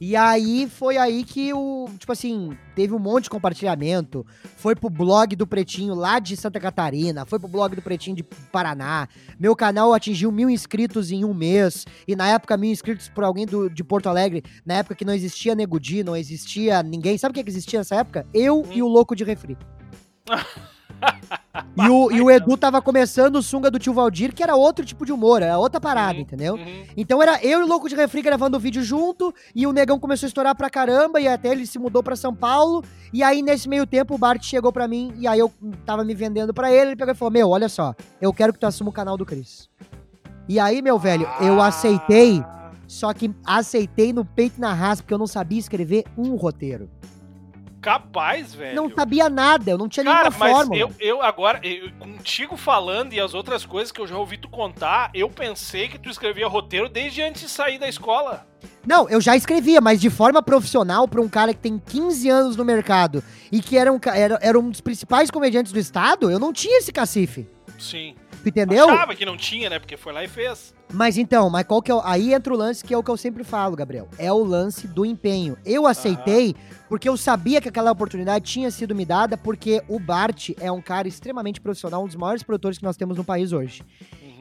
E aí foi aí que o, tipo assim, teve um monte de compartilhamento. Foi pro blog do Pretinho lá de Santa Catarina, foi pro blog do Pretinho de Paraná. Meu canal atingiu mil inscritos em um mês. E na época, mil inscritos por alguém do, de Porto Alegre, na época que não existia Negudi, não existia ninguém. Sabe o que, que existia nessa época? Eu e o louco de refri. E o, e o Edu tava começando o sunga do tio Valdir, que era outro tipo de humor, era outra parada, Uhum, entendeu? uhum. Então era eu e o Louco de Refri gravando o vídeo junto, e o Negão começou a estourar pra caramba, e até ele se mudou pra São Paulo, e aí nesse meio tempo o Bart chegou pra mim, e aí eu tava me vendendo pra ele, ele pegou e falou, meu, olha só, eu quero que tu assuma o canal do Cris. E aí, meu velho, eu aceitei, só que aceitei no peito e na raça, porque eu não sabia escrever um roteiro. Capaz, velho. Não sabia nada, eu não tinha Cara, nenhuma mas fórmula. eu, eu agora, eu- contigo falando e as outras coisas que eu já ouvi tu contar, eu pensei que tu escrevia roteiro desde antes de sair da escola. Não, eu já escrevia, mas de forma profissional pra um cara que tem 15 anos no mercado e que era um, era, era um dos principais comediantes do estado, eu não tinha esse cacife. Sim. Entendeu? Achava que não tinha, né? Porque foi lá e fez. Mas então, mas qual que é o, aí entra o lance que é o que eu sempre falo, Gabriel. É o lance do empenho. Eu aceitei porque eu sabia que aquela oportunidade tinha sido me dada porque o Bart é um cara extremamente profissional, um dos maiores produtores que nós temos no país hoje.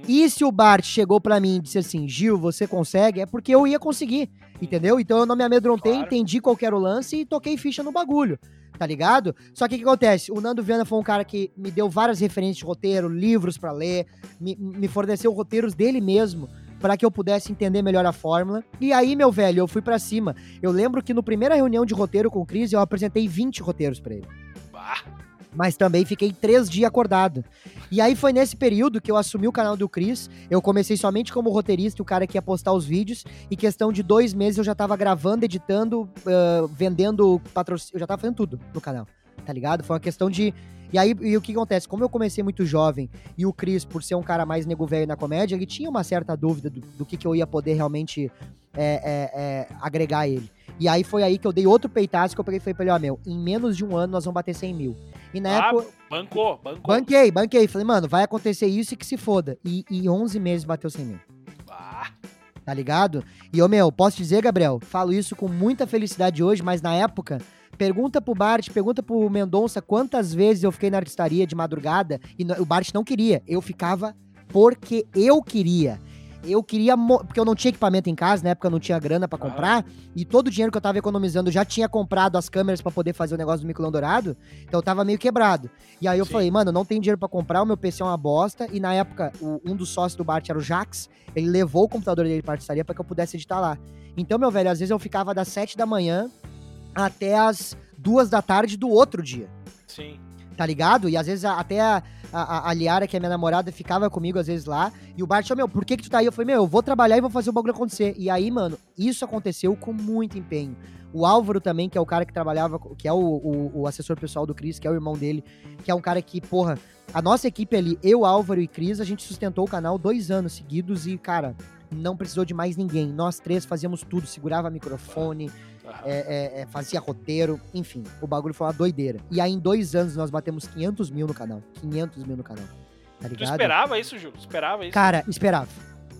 E se o Bart chegou pra mim e disse assim, Gil, você consegue? É porque eu ia conseguir, entendeu? Então eu não me amedrontei, Claro. entendi qual era o lance e toquei ficha no bagulho, tá ligado? Só que o que acontece? O Nando Viana foi um cara que me deu várias referências de roteiro, livros pra ler, me, me forneceu roteiros dele mesmo para que eu pudesse entender melhor a fórmula. E aí, meu velho, eu fui pra cima. Eu lembro que no primeira reunião de roteiro com o Cris, eu apresentei 20 roteiros pra ele Bah. Mas também fiquei três dias acordado. E aí foi nesse período que eu assumi o canal do Cris. Eu comecei somente como roteirista, o cara que ia postar os vídeos. E questão de dois meses eu já tava gravando, editando, ah, vendendo patrocínio. Eu já tava fazendo tudo no canal, tá ligado? Foi uma questão de. E aí, e o que acontece? Como eu comecei muito jovem e o Cris, por ser um cara mais nego velho na comédia, ele tinha uma certa dúvida do, do que, que eu ia poder realmente é, é, é, agregar ele. E aí foi aí que eu dei outro peitaço que eu peguei e falei pra ele, ó, meu, em menos de um ano nós vamos bater 100 mil. E na Ah, época, bancou, bancou. banquei, banquei. Falei, mano, vai acontecer isso e que se foda. E em 11 meses bateu 100 mil, Ah, tá ligado? E, ô, meu, posso dizer, Gabriel, falo isso com muita felicidade hoje, mas na época, pergunta pro Bart, pergunta pro Mendonça quantas vezes eu fiquei na artistaria de madrugada e o Bart não queria. Eu ficava porque eu queria. Eu queria, porque eu não tinha equipamento em casa, na época eu não tinha grana pra Aham. comprar, e todo o dinheiro que eu tava economizando eu já tinha comprado as câmeras pra poder fazer o negócio do Micolão Dourado, então eu tava meio quebrado. E aí eu Sim. falei, mano, não tenho dinheiro pra comprar, o meu PC é uma bosta, e na época o- um dos sócios do Bart era o Jax, ele levou o computador dele pra artistaria pra que eu pudesse editar lá. Então, meu velho, às vezes eu ficava das 7 da manhã até as duas da tarde do outro dia sim. tá ligado? E às vezes até a, a, Liara, que é minha namorada, ficava comigo às vezes lá. E o Bart falou, meu, por que que tu tá aí? Eu falei, meu, eu vou trabalhar e vou fazer o bagulho acontecer. E aí, mano, isso aconteceu com muito empenho. O Álvaro também, que é o cara que trabalhava, que é o, o, o assessor pessoal do Cris, que é o irmão dele, que é um cara que, porra, a nossa equipe ali, eu, Álvaro e Cris, a gente sustentou o canal dois anos seguidos e, cara, não precisou de mais ninguém. Nós três fazíamos tudo, segurava microfone. É, é, é, fazia roteiro, enfim, o bagulho foi uma doideira. E aí, em dois anos, nós batemos 500 mil no canal. 500 mil no canal. Tá Tu ligado? esperava isso, Gil? Esperava isso? Cara, esperava.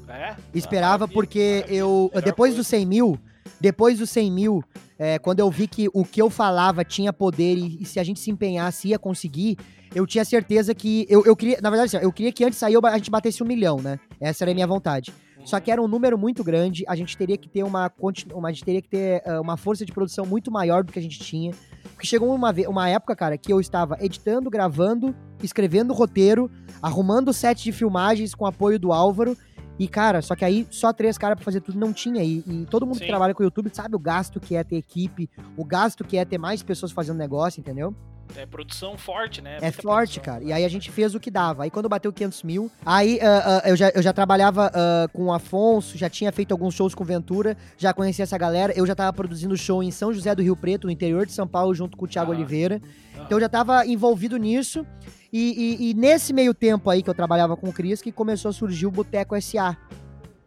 É? Esperava Ah, porque maravilha, eu, melhor depois dos 100 mil, depois dos 100 mil, é, quando eu vi que o que eu falava tinha poder e, e se a gente se empenhasse ia conseguir, eu tinha certeza que, eu, eu queria, na verdade, assim, eu queria que antes eu- a gente batesse um milhão, né? Essa era a minha vontade. Só que era um número muito grande, a gente teria que ter uma, uma- a gente teria que ter ah, uma força de produção muito maior do que a gente tinha. Porque chegou uma, uma época, cara, que eu estava editando, gravando, escrevendo roteiro, arrumando o set de filmagens com apoio do Álvaro. E, cara, só que aí só três caras pra fazer tudo não tinha. E, e todo mundo Sim. que trabalha com o YouTube sabe o gasto que é ter equipe, o gasto que é ter mais pessoas fazendo negócio, entendeu? É produção forte, né? É forte, produção. cara. E aí a gente fez o que dava. Aí quando bateu 500 mil, aí ah, ah, eu, já, eu já trabalhava ah, com o Afonso, já tinha feito alguns shows com o Ventura, já conhecia essa galera. Eu já tava produzindo show em São José do Rio Preto, no interior de São Paulo, junto com o Thiago Ah. Oliveira. Aham. Então eu já tava envolvido nisso. E, e- e nesse meio tempo aí que eu trabalhava com o Cris, que começou a surgir o Boteco SA,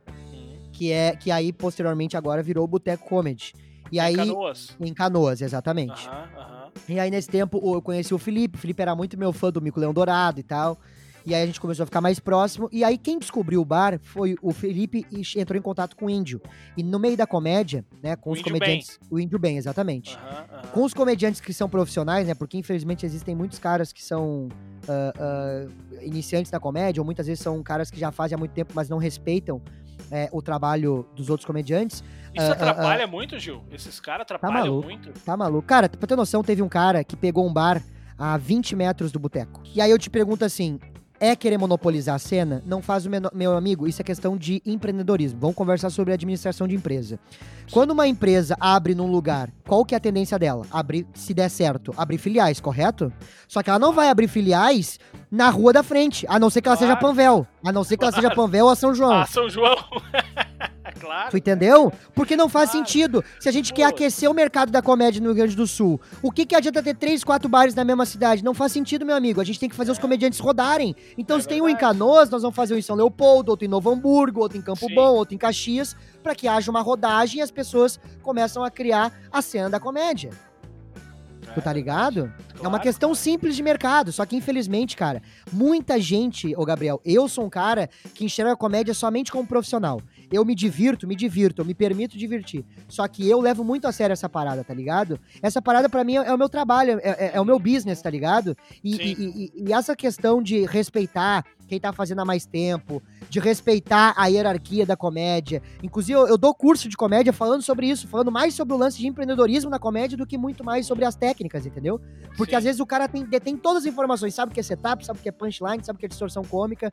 Uhum. que é que aí posteriormente agora virou o Boteco Comedy. E aí Em Canoas. em Canoas, exatamente. Aham, aham. E aí, nesse tempo, eu conheci o Felipe. O Felipe era muito meu fã do Mico Leão Dourado e tal. E aí a gente começou a ficar mais próximo. E aí, quem descobriu o bar foi o Felipe e entrou em contato com o Índio. E no meio da comédia, né, com O os comediantes. O Índio Bem, exatamente. Com os comediantes que são profissionais, né? Porque infelizmente existem muitos caras que são ah, ah, iniciantes da comédia, ou muitas vezes são caras que já fazem há muito tempo, mas não respeitam é, o trabalho dos outros comediantes. Isso ah, atrapalha muito, Gil? Esses caras atrapalham maluco. muito? Tá maluco? Cara, pra ter noção, teve um cara que pegou um bar a 20 metros do boteco. E aí eu te pergunto assim. É querer monopolizar a cena? Não faz o menor, meu amigo, isso é questão de empreendedorismo. Vamos conversar sobre administração de empresa. Quando uma empresa abre num lugar, qual que é a tendência dela? Abrir, se der certo, abrir filiais, correto? Só que ela não vai abrir filiais na rua da frente, a não ser que ela seja Claro. Panvel. A não ser que ela seja Claro. Panvel ou São João. Ah, São João. claro. Tu entendeu? Porque não faz Claro. sentido. Se a gente Pô. quer aquecer o mercado da comédia no Rio Grande do Sul, o que, que adianta ter três, quatro bares na mesma cidade? Não faz sentido, meu amigo. A gente tem que fazer os comediantes rodarem. Então, É se tem um em verdade. Canoas, nós vamos fazer um em São Leopoldo, outro em Novo Hamburgo, outro em Campo Sim. Bom, outro em Caxias, para que haja uma rodagem e as pessoas começam a criar a cena da comédia. Tu tá ligado? é uma Claro, questão claro. simples de mercado, só que infelizmente, cara, muita gente, ô Gabriel, eu sou um cara que enxerga a comédia somente como profissional. Eu me divirto, me divirto, eu me permito divertir. Só que eu levo muito a sério essa parada, tá ligado? Essa parada pra mim é, é o meu trabalho, é, é- é o meu business, tá ligado? E, e- e- e essa questão de respeitar quem tá fazendo há mais tempo, de respeitar a hierarquia da comédia. Inclusive, eu, eu dou curso de comédia falando sobre isso, falando mais sobre o lance de empreendedorismo na comédia do que muito mais sobre as técnicas, entendeu? Porque Sim. às vezes o cara tem, detém todas as informações, sabe o que é setup, sabe o que é punchline, sabe o que é distorção cômica,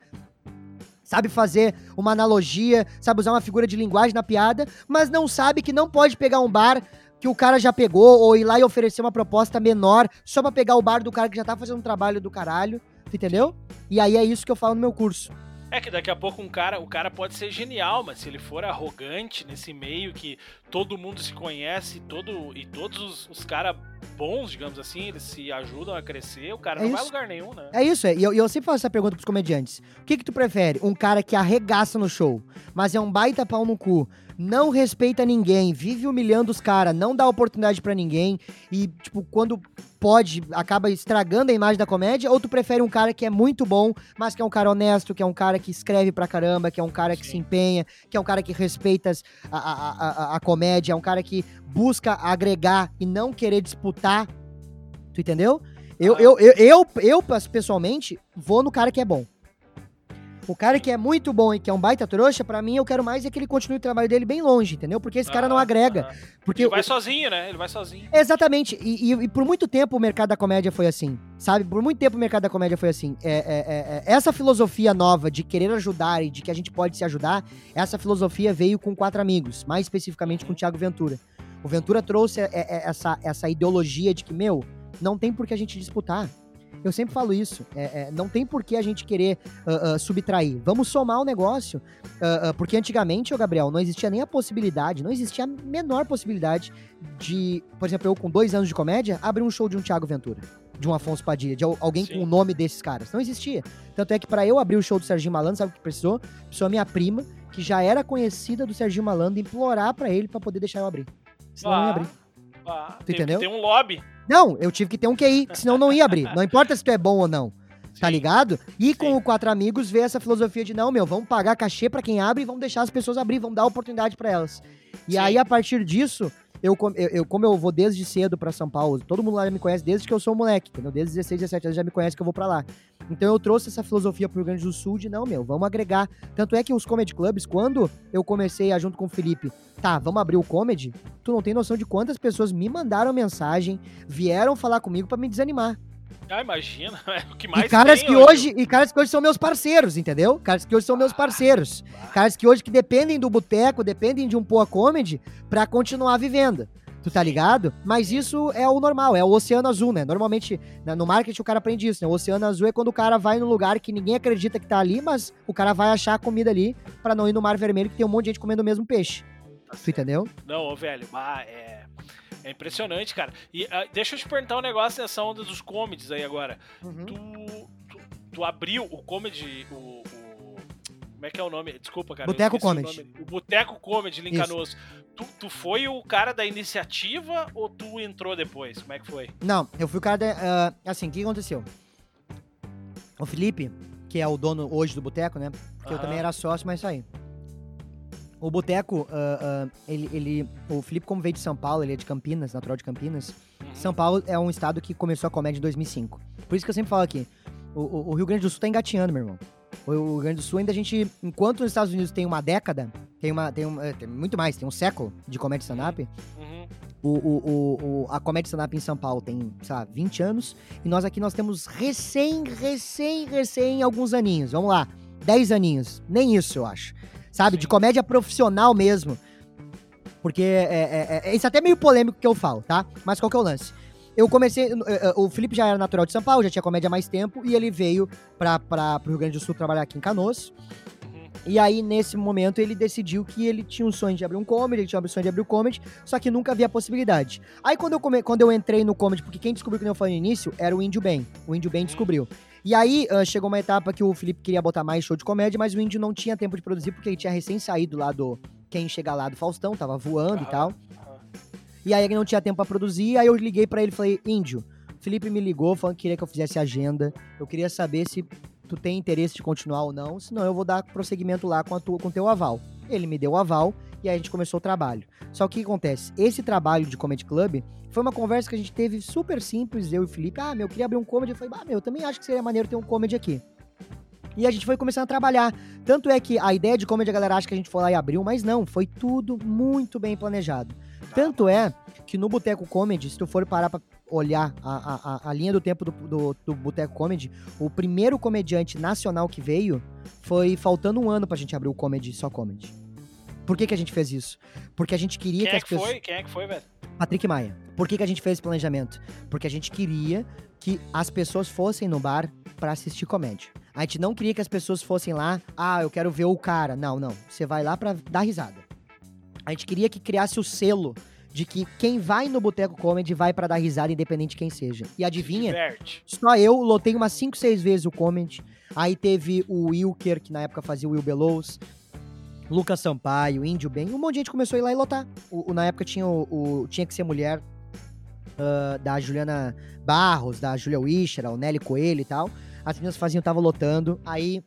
sabe fazer uma analogia, sabe usar uma figura de linguagem na piada, mas não sabe que não pode pegar um bar que o cara já pegou ou ir lá e oferecer uma proposta menor só pra pegar o bar do cara que já tá fazendo um trabalho do caralho, entendeu? E aí é isso que eu falo no meu curso. É que daqui a pouco um cara, o cara pode ser genial, mas se ele for arrogante nesse meio que todo mundo se conhece todo, e todos os, os caras bons, digamos assim, eles se ajudam a crescer, o cara É não vai a isso. lugar nenhum, né? É isso, é. E eu, eu sempre faço essa pergunta pros comediantes. O que que tu prefere? Um cara que arregaça no show, mas é um baita pau no cu, não respeita ninguém, vive humilhando os caras, não dá oportunidade pra ninguém e, tipo, quando pode, acaba estragando a imagem da comédia? Ou tu prefere um cara que é muito bom, mas que é um cara honesto, que é um cara que escreve pra caramba, que é um cara que Sim. se empenha, que é um cara que respeita a, a, a- a comédia, é um cara que busca agregar e não querer disputar? Tu entendeu? Eu, Ah. eu, eu, eu, eu, pessoalmente, vou no cara que é bom. O cara que é muito bom e que é um baita trouxa, pra mim, eu quero mais é que ele continue o trabalho dele bem longe, entendeu? Porque esse cara não Aham, agrega. aham. Porque Ele vai o- sozinho, né? Ele vai sozinho. Exatamente. E, e- e por muito tempo o mercado da comédia foi assim, sabe? Por muito tempo o mercado da comédia foi assim. É, é, é, é, essa filosofia nova de querer ajudar e de que a gente pode se ajudar, essa filosofia veio com quatro amigos, mais especificamente com o Thiago Ventura. O Ventura trouxe é, é, essa, essa ideologia de que, meu, não tem por que a gente disputar. Eu sempre falo isso. é, é, não tem por que a gente querer ah, ah, subtrair. Vamos somar o negócio. ah, ah, porque antigamente, ô Gabriel, não existia nem a possibilidade, não existia a menor possibilidade de, por exemplo, eu com dois anos de comédia, abrir um show de um Thiago Ventura, de um Afonso Padilha, de al- alguém Sim. com o nome desses caras. Não existia. Tanto é que pra eu abrir o show do Serginho Malandro, sabe o que precisou? Precisou a minha prima, que já era conhecida do Serginho Malandro, implorar pra ele pra poder deixar eu abrir. Senão eu não ia abrir. Ah, Tu tem entendeu? ter um lobby. Não, eu tive que ter um QI, senão não ia abrir. Não importa se tu é bom ou não. Tá Sim. ligado? E com Sim. o Quatro Amigos veio essa filosofia de não, meu, vamos pagar cachê pra quem abre e vamos deixar as pessoas abrir, vamos dar oportunidade pra elas. E Sim. aí, a partir disso, eu, com- eu, como eu vou desde cedo pra São Paulo, todo mundo lá já me conhece desde que eu sou moleque, entendeu? Desde 16, 17 anos já me conhece que eu vou pra lá. Então eu trouxe essa filosofia pro Rio Grande do Sul de não, meu, vamos agregar. Tanto é que os comedy clubs, quando eu comecei a junto com o Felipe, tá, vamos abrir o comedy, tu não tem noção de quantas pessoas me mandaram mensagem, vieram falar comigo pra me desanimar. Ah, imagina. É o que mais E caras que hoje, e caras que hoje são meus parceiros, entendeu? Caras que hoje são meus parceiros. Caras que hoje que dependem do boteco, dependem de um Poa Comedy pra continuar vivendo. Tu tá ligado? Mas isso é o normal, é o oceano azul, né? Normalmente, né, no marketing o cara aprende isso, né? O oceano azul é quando o cara vai num lugar que ninguém acredita que tá ali, mas o cara vai achar a comida ali pra não ir no mar vermelho que tem um monte de gente comendo o mesmo peixe. Tá Tu entendeu? Não, ô, velho, bah, é, é impressionante, cara. E ah, deixa eu te perguntar um negócio nessa onda dos comedies aí agora. Uhum. Tu, tu, tu abriu o comedy, o, o- Como é que é o nome? Desculpa, cara. eu Boteco o Comedy. nome. O Boteco Comedy em. Canoas. Tu, tu foi o cara da iniciativa ou tu entrou depois? Como é que foi? Não, eu fui o cara. da- ah, assim, o que aconteceu? O Felipe, que é o dono hoje do boteco, né? Porque eu Aham. também era sócio, mas saí. O boteco, ah, ah, ele, ele. O Felipe, como veio de São Paulo, ele é de Campinas, natural de Campinas. Uhum. São Paulo é um estado que começou a comédia em 2005. Por isso que eu sempre falo aqui: o, o- o Rio Grande do Sul tá engatinhando, meu irmão. O Rio Grande do Sul ainda a gente, enquanto nos Estados Unidos tem uma década, tem uma, tem, um, eh, tem muito mais, tem um século de comédia stand-up, Uhum. o, o, o, a comédia stand-up em São Paulo tem, sei lá, 20 anos. E nós aqui nós temos recém, recém, recém alguns aninhos. Vamos lá, 10 aninhos. Nem isso, eu acho. Sabe? De Sim. comédia profissional mesmo. Porque é, é, é- isso é até meio polêmico que eu falo, tá? Mas qual que é o lance? Eu comecei. eh, eh, O Felipe já era natural de São Paulo, já tinha comédia há mais tempo, e ele veio pra, pro Rio Grande do Sul trabalhar aqui em Canoas. Uhum. E aí, nesse momento, ele decidiu que ele tinha um sonho de abrir um comedy, ele tinha um sonho de abrir um comedy, só que nunca havia possibilidade. Aí, quando eu, come... quando eu entrei no comedy, porque quem descobriu que eu falei no início era o Índio Ben. O Índio Ben descobriu. E aí, uh, chegou uma etapa que o Felipe queria botar mais show de comédia, mas o Índio não tinha tempo de produzir, porque ele tinha recém saído lá do Quem Chega Lá do Faustão, tava voando e tal. E aí ele não tinha tempo pra produzir, aí eu liguei para ele e falei, Índio, Felipe me ligou falando que queria que eu fizesse agenda. Eu queria saber se tu tem interesse de continuar ou não, senão eu vou dar prosseguimento lá com, a tua, com teu aval. Ele me deu o aval e aí a gente começou o trabalho. Só que o que acontece? Esse trabalho de Comedy Club foi uma conversa que a gente teve super simples, eu e o Felipe. Ah, meu, eu queria abrir um comedy. Eu falei, ah, meu, eu também acho que seria maneiro ter um comedy aqui. E a gente foi começando a trabalhar. Tanto é que a ideia de comedy a galera acha que a gente foi lá e abriu, mas não, foi tudo muito bem planejado. Tanto é que no Boteco Comedy, se tu for parar pra olhar a, a, a linha do tempo do, do, do Boteco Comedy, o primeiro comediante nacional que veio foi faltando um ano pra gente abrir o Comedy Só Comedy. Por que, que a gente fez isso? Porque a gente queria Quem que é as que pessoas. foi? Quem é que foi, velho? Patrick Maia. Por que, que a gente fez esse planejamento? Porque a gente queria que as pessoas fossem no bar pra assistir comédia. A gente não queria que as pessoas fossem lá, ah, eu quero ver o cara. Não, não. Você vai lá pra dar risada. A gente queria que criasse o selo de que quem vai no Boteco Comedy vai pra dar risada, independente de quem seja. E adivinha? Diverte. Só eu lotei umas 5, 6 vezes o Comedy. Aí teve o Wilker, que na época fazia o Will Belows. Lucas Sampaio, Índio Bem. Um monte de gente começou a ir lá e lotar. O, o- na época tinha o, o Tinha Que Ser Mulher, ah, da Juliana Barros, da Julia Wischer, o Nelly Coelho e tal. As meninas faziam, tava lotando. Aí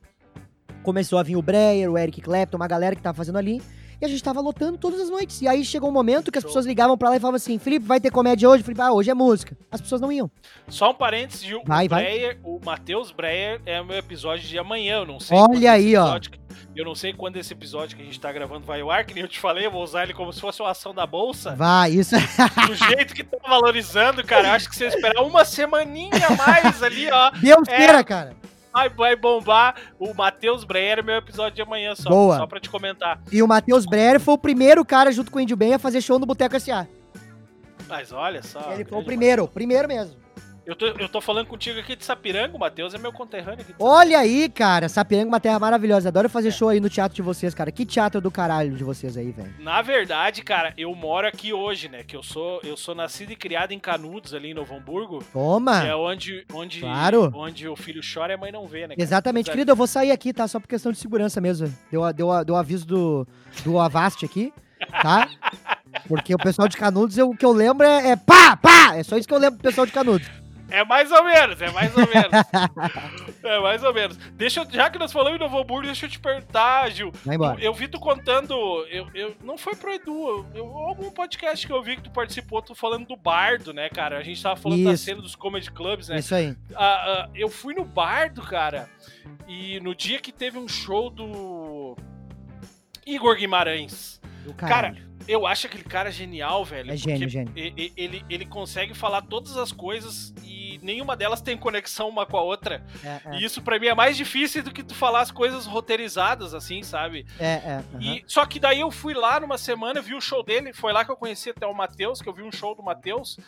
começou a vir o Breyer, o Eric Clapton, uma galera que tava fazendo ali. E a gente tava lotando todas as noites. E aí chegou um momento que as pessoas ligavam pra lá e falavam assim: Felipe, vai ter comédia hoje? Felipe, ah, hoje é música. As pessoas não iam. Só um parênteses, o Vai, vai. Breyer, o Matheus Breyer é o meu episódio de amanhã, eu não sei. Olha aí, ó. episódio Eu não sei quando esse episódio que a gente tá gravando vai ao ar, que nem eu te falei, eu vou usar ele como se fosse uma ação da bolsa. Vai, isso. Do jeito que tá valorizando, cara, acho que você esperar uma semaninha a mais ali, ó, Deus É. queira, cara. Vai, vai bombar. O Matheus Breyer meu episódio de amanhã só, Boa. só pra te comentar. E o Matheus Breyer foi o primeiro cara, junto com o Índio Bem, a fazer show no Boteco S.A. Mas olha só. Ele foi o primeiro, o primeiro mesmo. Eu tô, eu tô falando contigo aqui de Sapiranga, o Matheus é meu conterrâneo aqui. Olha aí, cara, Sapiranga é uma terra maravilhosa. Adoro fazer show aí no teatro de vocês, cara. Que teatro do caralho de vocês aí, velho. Na verdade, cara, eu moro aqui hoje, né? Que eu sou, eu sou nascido e criado em Canudos, ali em Novo Hamburgo. Toma! Que é onde, onde, Claro. onde o filho chora e a mãe não vê, né? cara? Exatamente, querido, eu vou sair aqui, tá? Só por questão de segurança mesmo. Deu, deu, deu aviso do, do Avast aqui, tá? Porque o pessoal de Canudos, eu- o que eu lembro é, é pá, pá! É só isso que eu lembro do pessoal de Canudos. É mais ou menos, é mais ou menos. é mais ou menos. Deixa eu, já que nós falamos em Novo Hamburgo, deixa eu te perguntar, Gil. Vai embora. Eu vi tu contando. Eu, eu, não foi pro Edu. Eu, eu- algum podcast que eu vi que tu participou, tu falando do Bardo, né, cara? A gente tava falando da Isso. cena dos comedy clubs, né? Isso aí. Ah, ah, eu fui no Bardo, cara, e no dia que teve um show do Igor Guimarães. Do Cara. Eu acho aquele cara genial, velho. É gênio, gênio. e- e- Ele, ele consegue falar todas as coisas e nenhuma delas tem conexão uma com a outra. É, é, E isso pra mim é mais difícil do que tu falar as coisas roteirizadas, assim, sabe? é, é. E, só que daí eu fui lá numa semana, vi o show dele, foi lá que eu conheci até o Matheus, que eu vi um show do Matheus.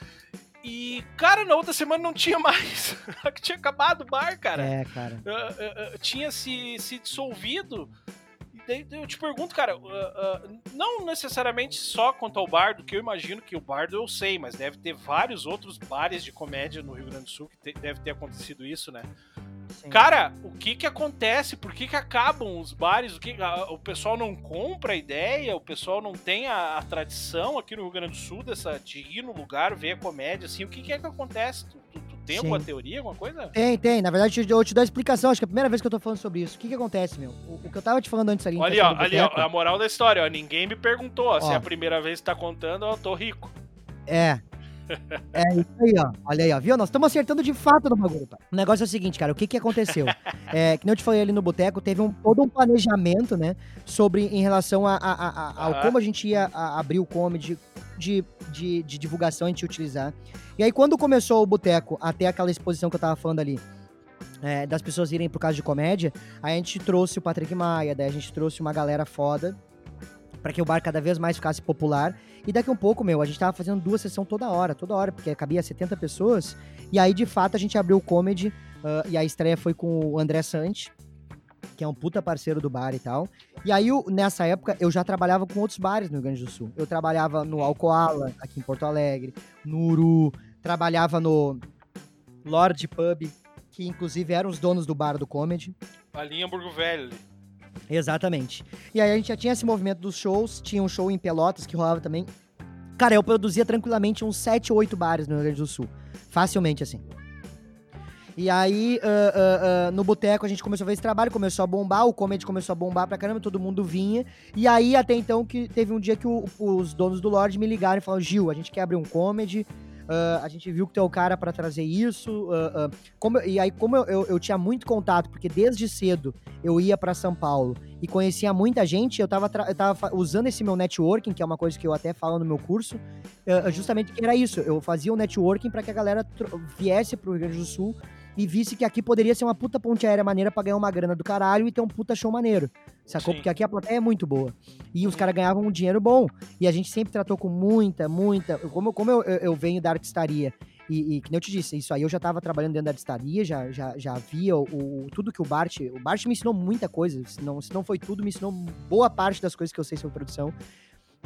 E, cara, na outra semana não tinha mais. tinha acabado o bar, cara. É, cara. Ah, ah, tinha se, se dissolvido. Eu te pergunto, cara, ah, ah, não necessariamente só quanto ao Bardo, que eu imagino que o Bardo eu sei, mas deve ter vários outros bares de comédia no Rio Grande do Sul que te- deve ter acontecido isso, né? Sim. Cara, o que que acontece? Por que que acabam os bares? O, que, a- o pessoal não compra a ideia? O pessoal não tem a, a tradição aqui no Rio Grande do Sul dessa, de ir no lugar, ver a comédia, assim? O que que é que acontece? Tu, tu- tu tem alguma teoria, alguma coisa? Tem, tem. Na verdade, eu te- dou a explicação. Acho que é a primeira vez que eu tô falando sobre isso. O que que acontece, meu? O, o que eu tava te falando antes ali. Olha ali, ó, ali, ó, a moral da história, ó. Ninguém me perguntou, ó, se Ó. é a primeira vez que tá contando, ó, eu tô rico. É. É isso aí, ó. Olha aí, ó. Viu? Nós estamos acertando de fato no bagulho, pai. O negócio é o seguinte, cara. O que que aconteceu? é, que nem eu te falei ali no boteco, teve um, todo um planejamento, né? Sobre, em relação a, a- a- a- como a gente ia abrir o comedy, de, de, de divulgação a gente utilizar. E aí, quando começou o boteco, até aquela exposição que eu tava falando ali, é, das pessoas irem por causa de comédia, aí a gente trouxe o Patrick Maia, daí a gente trouxe uma galera foda pra que o bar cada vez mais ficasse popular. E daqui a um pouco, meu, a gente tava fazendo duas sessões toda hora, toda hora, porque cabia 70 pessoas. E aí, de fato, a gente abriu o comedy ah, e a estreia foi com o André Sante. Que é um puta parceiro do bar e tal. E aí, nessa época, eu já trabalhava com outros bares no Rio Grande do Sul. Eu trabalhava no Alcoala, aqui em Porto Alegre, no Uru, trabalhava no Lord Pub, que inclusive eram os donos do bar do Comedy. Ali em Hamburgo Velho. Exatamente. E aí a gente já tinha esse movimento dos shows, tinha um show em Pelotas que rolava também. Cara, eu produzia tranquilamente uns 7 ou 8 bares no Rio Grande do Sul. Facilmente, assim. E aí, uh, uh, uh, no boteco, a gente começou a ver esse trabalho, começou a bombar, o comedy começou a bombar pra caramba, todo mundo vinha. E aí, até então, que teve um dia que o, os donos do Lorde me ligaram e falaram: Gil, a gente quer abrir um comedy. A gente viu que tu é o cara para trazer isso. Como, e aí, como eu, eu, eu, tinha muito contato, porque desde cedo eu ia para São Paulo e conhecia muita gente, eu tava, eu tava usando esse meu networking, que é uma coisa que eu até falo no meu curso, justamente que era isso. Eu fazia o um networking para que a galera viesse pro Rio Grande do Sul e visse que aqui poderia ser uma puta ponte aérea maneira pra ganhar uma grana do caralho e ter um puta show maneiro. Sacou? Sim. Porque aqui a plateia é muito boa. E os caras ganhavam um dinheiro bom. E a gente sempre tratou com muita, muita. Como, como eu, eu, eu venho da artistaria. E, e, que nem eu te disse, isso aí eu já tava trabalhando dentro da artistaria, já, já, já via o, o, tudo que o Bart. O Bart me ensinou muita coisa. Se não, se não foi tudo, me ensinou boa parte das coisas que eu sei sobre produção.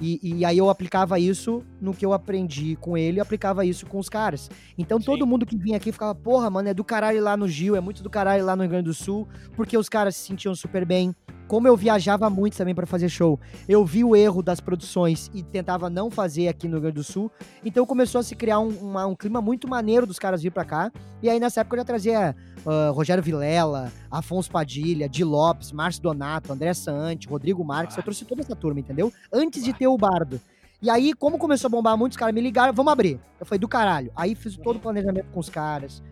E, e, aí eu aplicava isso no que eu aprendi com ele, aplicava isso com os caras. Então Sim. todo mundo que vinha aqui ficava, porra, mano, é do caralho lá no Gil, é muito do caralho lá no Rio Grande do Sul, porque os caras se sentiam super bem. Como eu viajava muito também para fazer show, eu vi o erro das produções e tentava não fazer aqui no Rio Grande do Sul. Então começou a se criar um, uma, um clima muito maneiro dos caras vir para cá. E aí nessa época eu já trazia uh, Rogério Vilela, Afonso Padilha, Di Lopes, Márcio Donato, André Sante, Rodrigo Marques. Eu trouxe toda essa turma, entendeu? Antes de ter o Bardo. E aí, como começou a bombar, muitos caras me ligaram, vamos abrir. Eu falei, do caralho. Aí fiz todo o planejamento com os caras,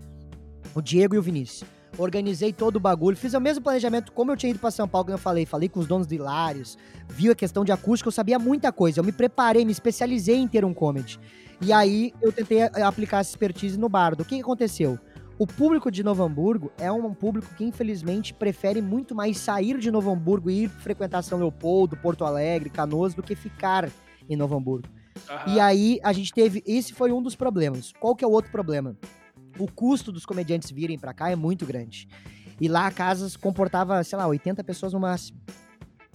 o Diego e o Vinícius organizei todo o bagulho, fiz o mesmo planejamento como eu tinha ido para São Paulo, que eu falei, falei com os donos do Hilários, vi a questão de acústica, eu sabia muita coisa, eu me preparei, me especializei em ter um comedy. E aí eu tentei eh, aplicar essa expertise no bardo. O que, que aconteceu? O público de Novo Hamburgo é um público que, infelizmente, prefere muito mais sair de Novo Hamburgo e ir frequentar São Leopoldo, Porto Alegre, Canoas, do que ficar em Novo Hamburgo. Uhum. E aí a gente teve. Esse foi um dos problemas. Qual que é o outro problema? O custo dos comediantes virem para cá é muito grande. E lá a casa comportava, sei lá, 80 pessoas no máximo.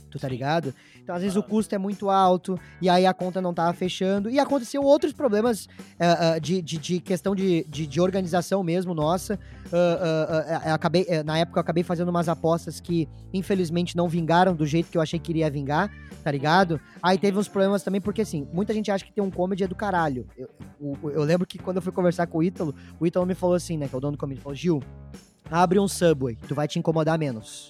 Tu tá ligado? Então, às vezes, o custo é muito alto, e aí a conta não tava fechando. E aconteceu outros problemas uh, uh, de, de, de, questão de, de, de, organização mesmo, nossa. Uh, acabei, na época, eu acabei fazendo umas apostas que, infelizmente, não vingaram do jeito que eu achei que iria vingar, tá ligado? Aí teve uns problemas também, porque, assim, muita gente acha que ter um comedy é do caralho. Eu, eu, eu lembro que quando eu fui conversar com o Ítalo, o Ítalo me falou assim, né, que é o dono do comedy, falou, Gil, abre um Subway, tu vai te incomodar menos.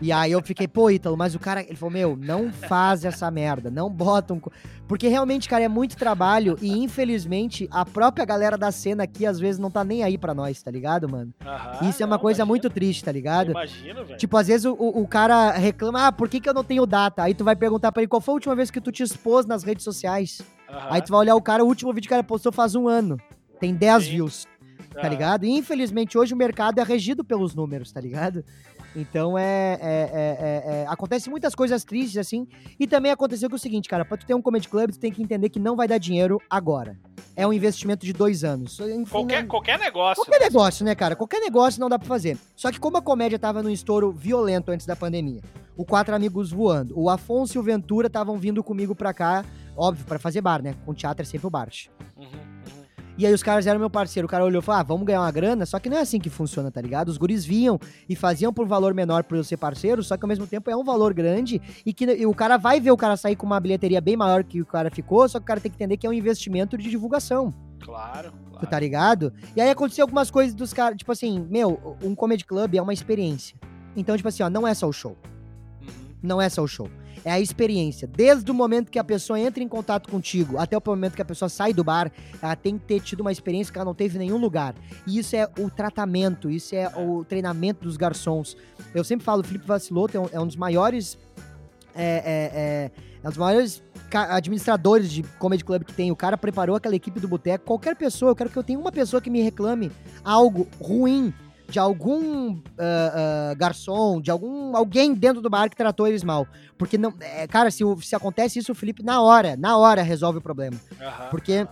E aí eu fiquei, pô, Ítalo, mas o cara, ele falou, meu, não faz essa merda, não bota um. Porque realmente, cara, é muito trabalho e infelizmente a própria galera da cena aqui às vezes não tá nem aí pra nós, tá ligado, mano? Aham, Isso é uma não, coisa imagina. muito triste, tá ligado? Imagina, velho. Tipo, às vezes o, o cara reclama, ah, por que, que eu não tenho data? Aí tu vai perguntar pra ele qual foi a última vez que tu te expôs nas redes sociais. Aham. Aí tu vai olhar o cara, o último vídeo que o cara postou faz um ano. Tem 10 views tá ligado? E infelizmente hoje o mercado é regido pelos números, tá ligado? Então é, é, é, é, Acontece muitas coisas tristes, assim. E também aconteceu que é o seguinte, cara, pra tu ter um comedy club, tu tem que entender que não vai dar dinheiro agora. É um investimento de dois anos. Enfim, qualquer, não... qualquer negócio. Qualquer né? negócio, né, cara? Qualquer negócio não dá pra fazer. Só que como a comédia tava num estouro violento antes da pandemia, o Quatro Amigos voando, o Afonso e o Ventura estavam vindo comigo pra cá, óbvio, para fazer bar, né? Com teatro é sempre o Bart. Uhum. E aí os caras eram meu parceiro. O cara olhou e falou: ah, vamos ganhar uma grana. Só que não é assim que funciona, tá ligado? Os guris vinham e faziam por valor menor por eu ser parceiro, só que ao mesmo tempo é um valor grande e que e o cara vai ver o cara sair com uma bilheteria bem maior que o cara ficou, só que o cara tem que entender que é um investimento de divulgação. Claro, claro. Tu tá ligado? E aí aconteceu algumas coisas dos caras, tipo assim, meu, um comedy club é uma experiência. Então, tipo assim, ó, não é só o show. Não é só o show é a experiência. Desde o momento que a pessoa entra em contato contigo até o momento que a pessoa sai do bar, ela tem que ter tido uma experiência que ela não teve em nenhum lugar. E isso é o tratamento, isso é o treinamento dos garçons. Eu sempre falo, o Felipe Vaciloto é um, é um dos maiores. É, é, é, é um dos maiores administradores de comedy club que tem. O cara preparou aquela equipe do boteco. Qualquer pessoa, eu quero que eu tenha uma pessoa que me reclame algo ruim de algum uh, uh, garçom, de algum alguém dentro do bar que tratou eles mal. Porque, não, é, cara, se, se acontece isso, o Felipe, na hora, na hora, resolve o problema. Uhum. Porque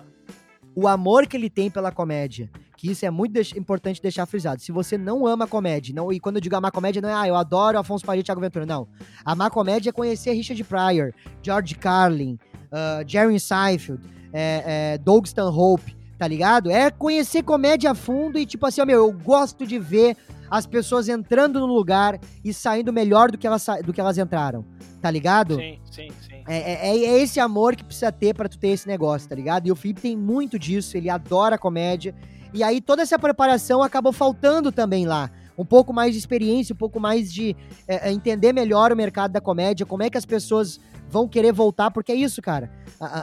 o amor que ele tem pela comédia que isso é muito de importante deixar frisado. Se você não ama comédia, não, e quando eu digo amar comédia, não é, ah, eu adoro Afonso Padilha e Thiago Ventura, não. Amar comédia é conhecer Richard Pryor, George Carlin, uh, Jerry Seinfeld, é, é, Doug Stanhope, tá ligado? É conhecer comédia a fundo e tipo assim, ó, meu, eu gosto de ver as pessoas entrando no lugar e saindo melhor do que elas, do que elas entraram, tá ligado? Sim, sim, sim. É, é, é esse amor que precisa ter para tu ter esse negócio, tá ligado? E o Felipe tem muito disso, ele adora comédia. E aí toda essa preparação acabou faltando também lá. Um pouco mais de experiência, um pouco mais de é, é entender melhor o mercado da comédia, como é que as pessoas vão querer voltar, porque é isso, cara.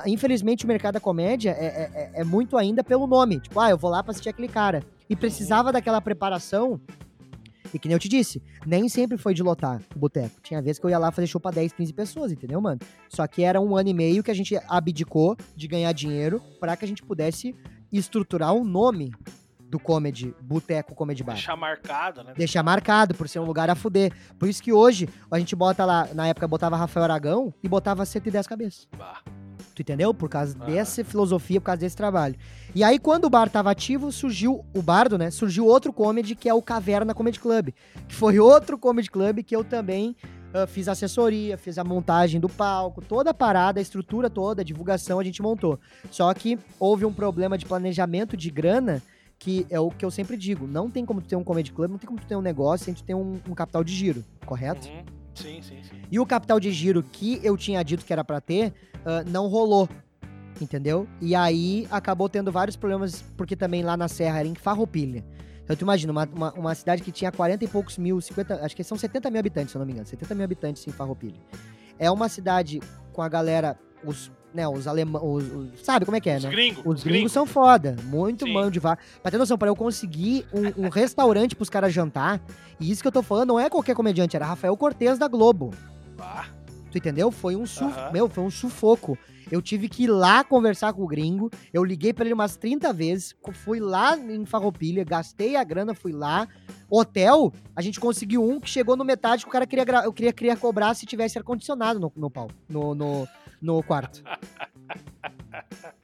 infelizmente o mercado da comédia é, é, é, é muito ainda pelo nome. Tipo, ah, eu vou lá pra assistir aquele cara. E precisava daquela preparação e que nem eu te disse, nem sempre foi de lotar o boteco. Tinha vezes que eu ia lá fazer show pra 10, 15 pessoas, entendeu, mano? Só que era um ano e meio que a gente abdicou de ganhar dinheiro para que a gente pudesse estruturar um nome do comedy, boteco comedy bar. Deixar marcado, né? Deixar marcado, por ser um lugar a fuder. Por isso que hoje a gente bota lá, na época botava Rafael Aragão e botava 110 cabeças. Bah. Tu entendeu? Por causa ah. dessa filosofia, por causa desse trabalho. E aí, quando o bar tava ativo, surgiu o Bardo, né? Surgiu outro comedy que é o Caverna Comedy Club. Que foi outro comedy club que eu também uh, fiz assessoria, fiz a montagem do palco, toda a parada, a estrutura toda, a divulgação a gente montou. Só que houve um problema de planejamento de grana que é o que eu sempre digo, não tem como tu ter um comedy club, não tem como tu ter um negócio sem tu ter um, um capital de giro, correto? Uhum. Sim, sim, sim. E o capital de giro que eu tinha dito que era para ter, uh, não rolou. Entendeu? E aí acabou tendo vários problemas, porque também lá na Serra era em Farroupilha. Então tu imagina, uma, uma, uma, cidade que tinha 40 e poucos mil, 50, acho que são 70 mil habitantes, se eu não me engano. 70 mil habitantes em Farroupilha. É uma cidade com a galera, os né, os alemães, sabe como é que é, os né? Gringos, os, gringos, são foda, muito Sim. mão de vaca. Pra ter noção, pra eu conseguir um, um restaurante pros caras jantar, e isso que eu tô falando não é qualquer comediante, era Rafael Cortez da Globo. Ah. Tu entendeu? Foi um su meu, foi um sufoco. Eu tive que ir lá conversar com o gringo. Eu liguei para ele umas 30 vezes. Fui lá em Farroupilha, gastei a grana, fui lá. Hotel, a gente conseguiu um que chegou no metade que o cara queria, eu queria, queria cobrar se tivesse ar-condicionado no, no pau. No, no, no quarto.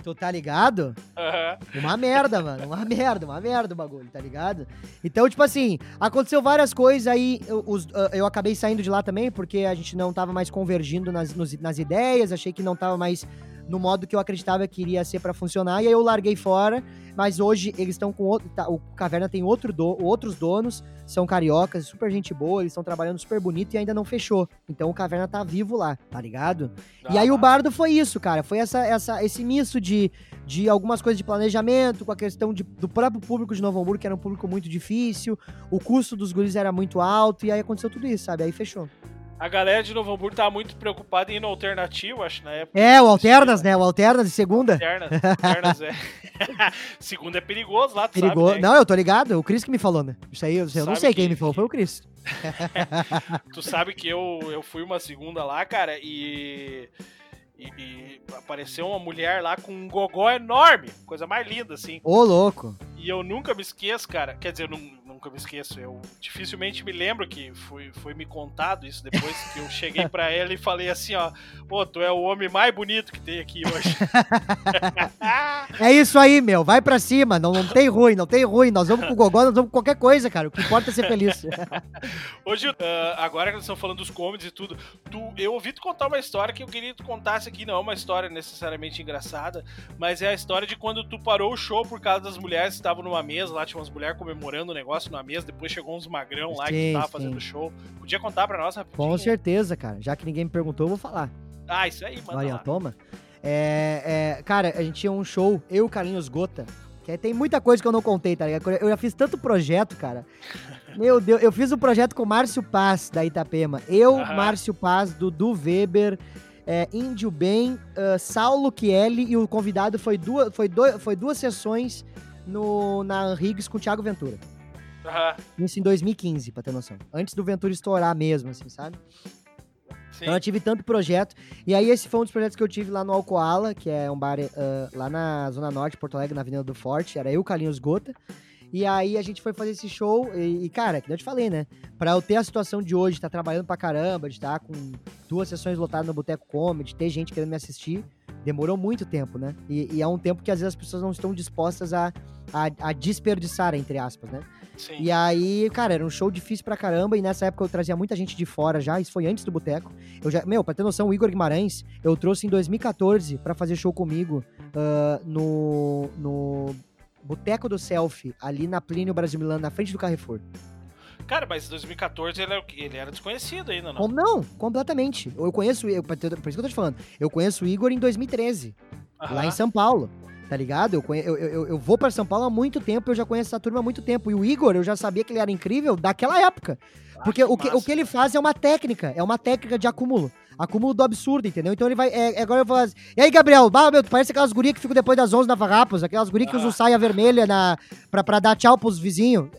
tu tá ligado? Uhum. Uma merda, mano. Uma merda, uma merda o bagulho, tá ligado? Então, tipo assim, aconteceu várias coisas aí. Eu, os, ah, eu acabei saindo de lá também, porque a gente não tava mais convergindo nas, nos, nas ideias, achei que não tava mais no modo que eu acreditava que iria ser para funcionar, e aí eu larguei fora, mas hoje eles estão com outro, tá, o Caverna tem outro do, outros donos, são cariocas, super gente boa, eles estão trabalhando super bonito e ainda não fechou. Então o Caverna tá vivo lá, tá ligado? Ah, e aí o Bardo foi isso, cara, foi essa, essa esse misto de, de algumas coisas de planejamento, com a questão de, do próprio público de Novo Hamburgo, que era um público muito difícil, o custo dos guris era muito alto, e aí aconteceu tudo isso, sabe? Aí fechou. A galera de Novo Hamburgo tava muito preocupada em ir no alternativo, acho, na época. É, o Alternas, né? O Alternas de segunda. Alternas, alternas é. segunda é perigoso lá, tu perigoso. sabe, né? Não, eu tô ligado, é o Cris que me falou, né? Isso aí, eu, eu não sei que... quem me falou, foi o Cris. tu sabe que eu, eu fui uma segunda lá, cara, e... E, e, apareceu uma mulher lá com um gogó enorme, coisa mais linda, assim. Ô, louco. E eu nunca me esqueço, cara. Quer dizer, eu não, nunca me esqueço. Eu dificilmente me lembro que foi, foi me contado isso depois que eu cheguei para ela e falei assim, ó, pô, tu é o homem mais bonito que tem aqui hoje. é isso aí, meu. Vai para cima. Não, não tem ruim, não tem ruim. Nós vamos com o gogó, nós vamos com qualquer coisa, cara. O que importa é ser feliz. hoje, uh, agora que nós estamos falando dos comedies e tudo, tu, eu ouvi tu contar uma história que eu queria que tu contasse aqui. Não é uma história necessariamente engraçada, mas é a história de quando tu parou o show por causa das mulheres que estavam numa mesa lá, tinha umas mulheres comemorando o negócio na mesa, depois chegou uns magrão lá sim, que tava sim. fazendo show. Podia contar pra nós rapidinho? Com certeza, cara. Já que ninguém me perguntou, eu vou falar. Ah, isso aí, mano. Olha, toma. É, é, cara, a gente tinha um show, eu e o Carlinhos Gota, que tem muita coisa que eu não contei, tá ligado? Eu já fiz tanto projeto, cara. Meu Deus, eu fiz um projeto com o Márcio Paz, da Itapema. Eu, uhum. Márcio Paz, Dudu Weber, é, Índio Bem, uh, Saulo Chielli e o convidado foi duas, foi, do, foi duas sessões no, na Riggs com o Thiago Ventura. Uhum. Isso em 2015, pra ter noção. Antes do Ventura estourar mesmo, assim, sabe? Sim. Então eu tive tanto projeto. E aí esse foi um dos projetos que eu tive lá no Alcoala, que é um bar uh, lá na Zona Norte, Porto Alegre, na Avenida do Forte. Era eu, Carlinhos Gota. E aí a gente foi fazer esse show e, e, cara, que eu te falei, né? Pra eu ter a situação de hoje, estar tá trabalhando pra caramba, de estar tá com duas sessões lotadas no Boteco Comedy, ter gente querendo me assistir, Demorou muito tempo, né? E, e, é um tempo que às vezes as pessoas não estão dispostas a, a, a desperdiçar, entre aspas, né? Sim. E aí, cara, era um show difícil pra caramba. E nessa época eu trazia muita gente de fora já. Isso foi antes do Boteco. Eu já, meu, pra ter noção, o Igor Guimarães eu trouxe em 2014 para fazer show comigo uh, no, no Boteco do Selfie, ali na Plínio Brasil Milano, na frente do Carrefour. Cara, mas em 2014 ele era, ele era desconhecido ainda, não? Não, completamente. Eu conheço, eu, por isso que eu tô te falando, eu conheço o Igor em 2013, Aham. lá em São Paulo. Tá ligado? Eu, conhe, eu, eu, eu vou para São Paulo há muito tempo, eu já conheço essa turma há muito tempo. E o Igor, eu já sabia que ele era incrível daquela época. Ah, Porque que o, que, o que ele faz é uma técnica, é uma técnica de acúmulo acúmulo do absurdo, entendeu? Então ele vai. É, agora eu vou assim, E aí, Gabriel, bah, meu, tu parece aquelas gurias que ficam depois das 11 na Farrapos, aquelas gurias que usam saia vermelha na, pra, pra dar tchau pros vizinhos.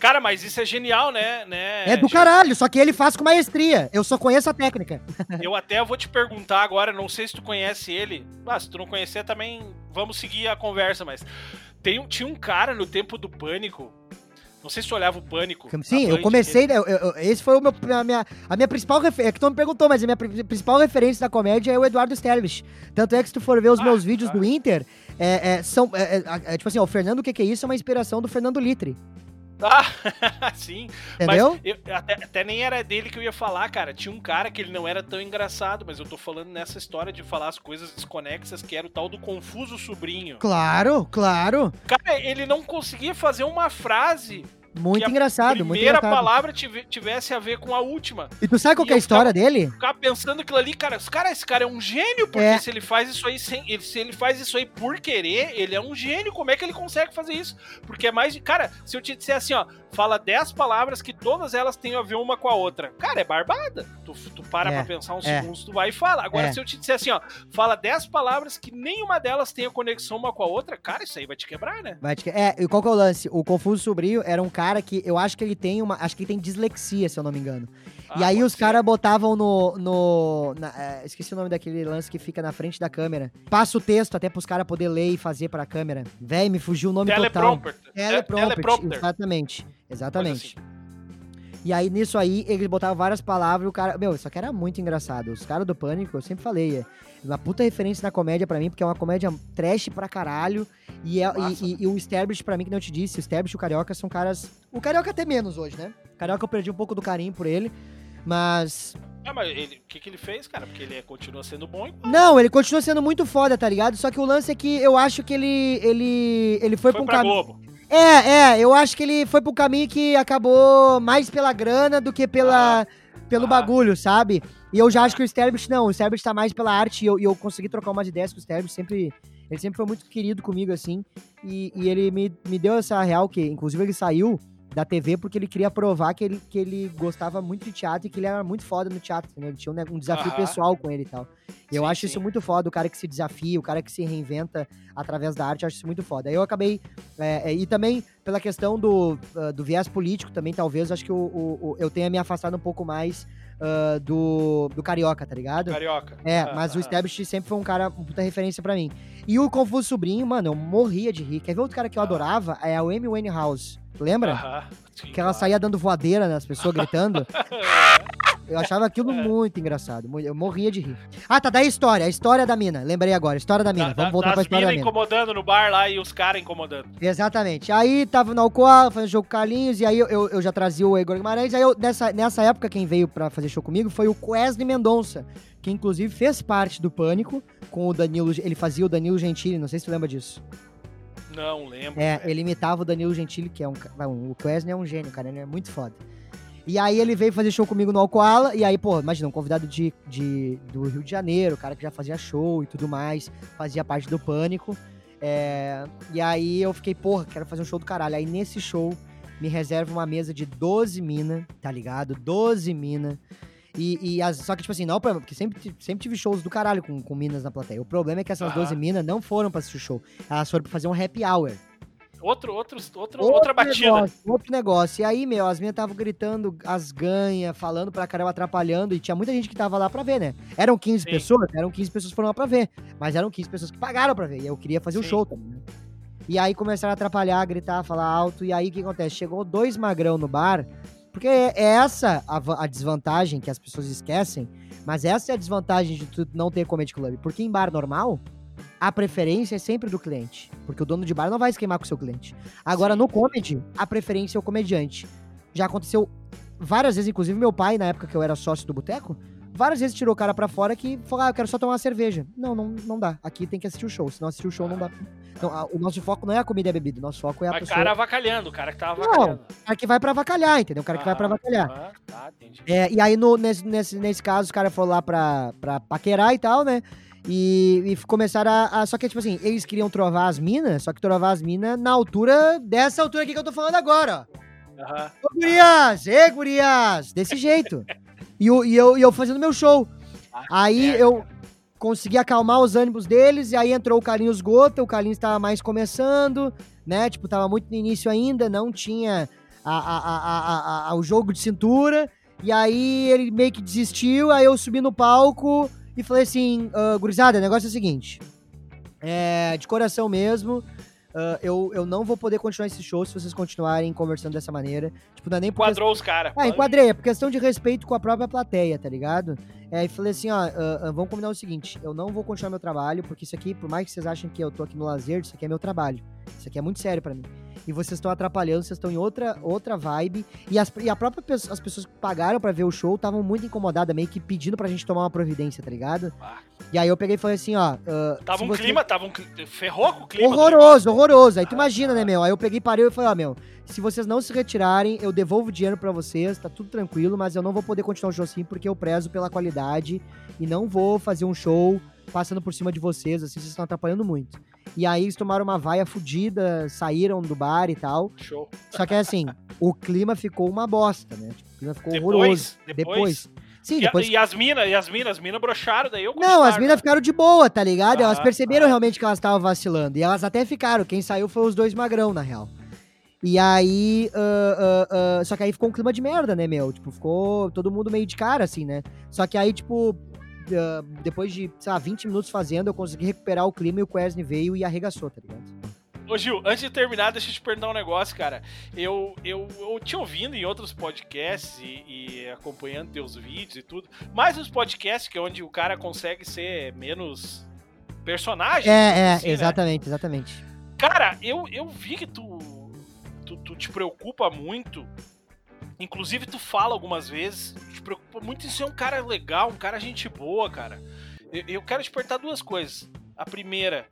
Cara, mas isso é genial, né? né é do caralho, só que ele faz com maestria. Eu só conheço a técnica. Eu até vou te perguntar agora, não sei se tu conhece ele. Ah, se tu não conhecer também, vamos seguir a conversa, mas. Tem, tinha um cara no tempo do pânico não sei se tu olhava o Pânico. Sim, eu comecei. Eu, eu, esse foi o meu, a, minha, a minha principal referência. É que tu me perguntou, mas a minha principal referência da comédia é o Eduardo Sterlich. Tanto é que se tu for ver os ah, meus vídeos ah. do Inter, é, é são. É, é, é, tipo assim, ó, o Fernando, o que, que é isso? É uma inspiração do Fernando Litre. Ah, sim. Entendeu? Mas eu, até, até, nem era dele que eu ia falar, cara. Tinha um cara que ele não era tão engraçado, mas eu tô falando nessa história de falar as coisas desconexas, que era o tal do confuso sobrinho. Claro, claro. Cara, ele não conseguia fazer uma frase muito engraçado, muito engraçado. A primeira palavra tivesse a ver com a última. E tu sabe qual é a história ficava, dele? Ficar pensando aquilo ali, cara, cara, esse cara é um gênio, porque é. se ele faz isso aí sem, se ele faz isso aí por querer, ele é um gênio. Como é que ele consegue fazer isso? Porque é mais, cara, se eu te disser assim, ó, fala 10 palavras que todas elas têm a ver uma com a outra. Cara, é barbada. Tu, tu para é. pra pensar uns é. segundos, tu vai e fala. Agora, é. se eu te disser assim, ó, fala 10 palavras que nenhuma delas tem a conexão uma com a outra, cara, isso aí vai te quebrar, né? Vai te que... É, e qual que é o lance? O Confuso Sobrinho era um cara que eu acho que ele tem uma. Acho que ele tem dislexia, se eu não me engano. Ah, e aí os caras botavam no. no na, é, esqueci o nome daquele lance que fica na frente da câmera. Passa o texto até pros caras poder ler e fazer pra câmera. Véi, me fugiu o nome Teleprompter. total. Teleprompter. Teleprompter. Exatamente. Exatamente. Assim. E aí, nisso aí, eles botavam várias palavras e o cara. Meu, isso aqui era muito engraçado. Os caras do Pânico, eu sempre falei, é uma puta referência na comédia para mim, porque é uma comédia trash pra caralho. E, é, e, e, e, o Sterbich, pra mim, que não te disse, o Sterbich e o Carioca são caras. O Carioca até menos hoje, né? O Carioca eu perdi um pouco do carinho por ele, mas. Ah, mas o que, que ele fez, cara? Porque ele é, continua sendo bom igual. Não, ele continua sendo muito foda, tá ligado? Só que o lance é que eu acho que ele. Ele, ele foi, foi pra um caminho. É, é, eu acho que ele foi pro caminho que acabou mais pela grana do que pela, ah, pelo ah. bagulho, sabe? E eu já acho que o Sterbich não, o Sterbich tá mais pela arte e eu, e eu consegui trocar umas ideias com o Sterbich, sempre, ele sempre foi muito querido comigo, assim, e, e ele me, me deu essa real que, inclusive, ele saiu da TV porque ele queria provar que ele, que ele gostava muito de teatro e que ele era muito foda no teatro, entendeu? Ele tinha um, um desafio pessoal com ele e tal. E eu acho sim. isso muito foda, o cara que se desafia, o cara que se reinventa através da arte, eu acho isso muito foda. Aí eu acabei. É, é, e também pela questão do, uh, do viés político, também talvez, acho que o, o, o, eu tenha me afastado um pouco mais uh, do, do Carioca, tá ligado? Carioca. É, ah, mas ah, o Stablish sempre foi um cara, uma puta referência para mim. E o Confuso Sobrinho, mano, eu morria de rir. Quer ver outro cara que eu ah. adorava? É a Amy Winehouse. Lembra? Ah, sim, que ela saía dando voadeira nas pessoas gritando. Eu achava aquilo é. muito engraçado. Eu morria de rir. Ah, tá. Daí a história. A história da mina. Lembrei agora. História da mina. Da, Vamos voltar pra história da mina. incomodando no bar lá e os caras incomodando. Exatamente. Aí tava no Alcoa, fazendo jogo com Carlinhos. E aí eu, eu, eu, já trazia o Igor Guimarães. Aí eu, nessa, nessa época, quem veio pra fazer show comigo foi o Wesley Mendonça. Que inclusive fez parte do Pânico com o Danilo. Ele fazia o Danilo Gentili. Não sei se tu lembra disso. Não, lembro. É, ele imitava o Danilo Gentili, que é um. O Wesley é um gênio, cara. Ele é muito foda. E aí ele veio fazer show comigo no Alcoala, e aí, pô, imagina, um convidado de, de, do Rio de Janeiro, cara que já fazia show e tudo mais, fazia parte do Pânico. É, e aí eu fiquei, porra, quero fazer um show do caralho. Aí nesse show me reserva uma mesa de 12 mina, tá ligado? 12 mina. E, e as, só que, tipo assim, não, porque sempre, sempre tive shows do caralho com, com minas na plateia. O problema é que essas uhum. 12 minas não foram pra assistir o show. Elas foram pra fazer um happy hour. Outro, outro, outro, outra batida. Negócio, outro negócio. E aí, meu, as minhas estavam gritando as ganhas, falando pra caramba, atrapalhando. E tinha muita gente que tava lá pra ver, né? Eram 15 Sim. pessoas? Eram 15 pessoas que foram lá pra ver. Mas eram 15 pessoas que pagaram pra ver. E eu queria fazer o show também, né? E aí começaram a atrapalhar, gritar, falar alto. E aí o que acontece? Chegou dois magrão no bar Porque é essa a, a, desvantagem que as pessoas esquecem, mas essa é a desvantagem de tu não ter comedy club. Porque em bar normal, a preferência é sempre do cliente. Porque o dono de bar não vai esquemar com o seu cliente. Agora, Sim. no comedy, a preferência é o comediante. Já aconteceu várias vezes, inclusive meu pai, na época que eu era sócio do boteco, várias vezes tirou o cara pra fora que falou, ah, eu quero só tomar uma cerveja. Não, não, não dá. Aqui tem que assistir o show. Se não assistir o show, não dá. Não, a, o nosso foco não é a comida e a bebida. O nosso foco é a Mas pessoa... o cara avacalhando, o cara que tava avacalhando. Não, o cara que vai pra avacalhar, entendeu? O cara que vai pra avacalhar. Ah, tá, entendi. É, e aí, no, nesse, nesse, nesse caso, o cara foi lá pra, pra paquerar e tal, né? E, e começaram a, a, Só que, tipo assim, eles queriam trovar as minas, só que trovar as minas na altura dessa altura aqui que eu tô falando agora, ó. Uhum. Ô, gurias! Ê, gurias! Desse jeito. E, eu, e, eu, e eu fazendo meu show. Ah, aí é, eu consegui acalmar os ânimos deles, e aí entrou o Carlinhos Gota, o Carlinhos tava mais começando, né? Tipo, tava muito no início ainda, não tinha a, a, a, o jogo de cintura. E aí ele meio que desistiu, aí eu subi no palco e falei assim, uh, gurizada, o negócio é o seguinte. É, de coração mesmo, Uh, eu, eu não vou poder continuar esse show se vocês continuarem conversando dessa maneira. Tipo, não é nem por Enquadrou os caras. É, enquadrei. É por questão de respeito com a própria plateia, tá ligado? É, e falei assim, ó, uh, uh, vamos combinar o seguinte, eu não vou continuar meu trabalho, porque isso aqui, por mais que vocês achem que eu tô aqui no lazer, isso aqui é meu trabalho. Isso aqui é muito sério para mim. E vocês estão atrapalhando, vocês estão em outra, outra vibe. E, as, e a própria as pessoas que pagaram para ver o show estavam muito incomodadas, meio que pedindo pra gente tomar uma providência, tá ligado? Ah. E aí eu peguei e falei assim, ó. Uh, tava um você... clima, tava um. Ferrou com o clima. Horroroso, horroroso. Aí tu imagina, né, meu? Aí eu peguei, parei e falei, ó, meu, se vocês não se retirarem, eu devolvo o dinheiro para vocês, tá tudo tranquilo, mas eu não vou poder continuar o show assim porque eu prezo pela qualidade e não vou fazer um show passando por cima de vocês, assim, vocês estão atrapalhando muito. E aí eles tomaram uma vaia fodida, saíram do bar e tal. Show. Só que assim, o clima ficou uma bosta, né? Tipo, o clima ficou depois, horroroso. Depois. depois. Sim, e, depois... e as minas, e as minas, as minas broxaram, daí eu Não, as minas ficaram de boa, tá ligado? Ah, elas perceberam ah. realmente que elas estavam vacilando. E elas até ficaram. Quem saiu foi os dois magrão, na real. E aí. Uh, uh, uh, só que aí ficou um clima de merda, né, meu? Tipo, ficou todo mundo meio de cara, assim, né? Só que aí, tipo, depois de, sei lá, 20 minutos fazendo, eu consegui recuperar o clima e o Quesne veio e arregaçou, tá ligado? Ô Gil, antes de terminar, deixa eu te perguntar um negócio, cara. Eu, eu, eu te ouvindo em outros podcasts e, e, acompanhando teus vídeos e tudo, mais os podcasts que é onde o cara consegue ser menos personagem. É, é, assim, né? exatamente, né? exatamente. Cara, eu, eu vi que tu, tu, tu te preocupa muito Inclusive, tu fala algumas vezes, te preocupa muito em ser um cara legal, um cara gente boa, cara. Eu, eu quero te perguntar duas coisas. A primeira,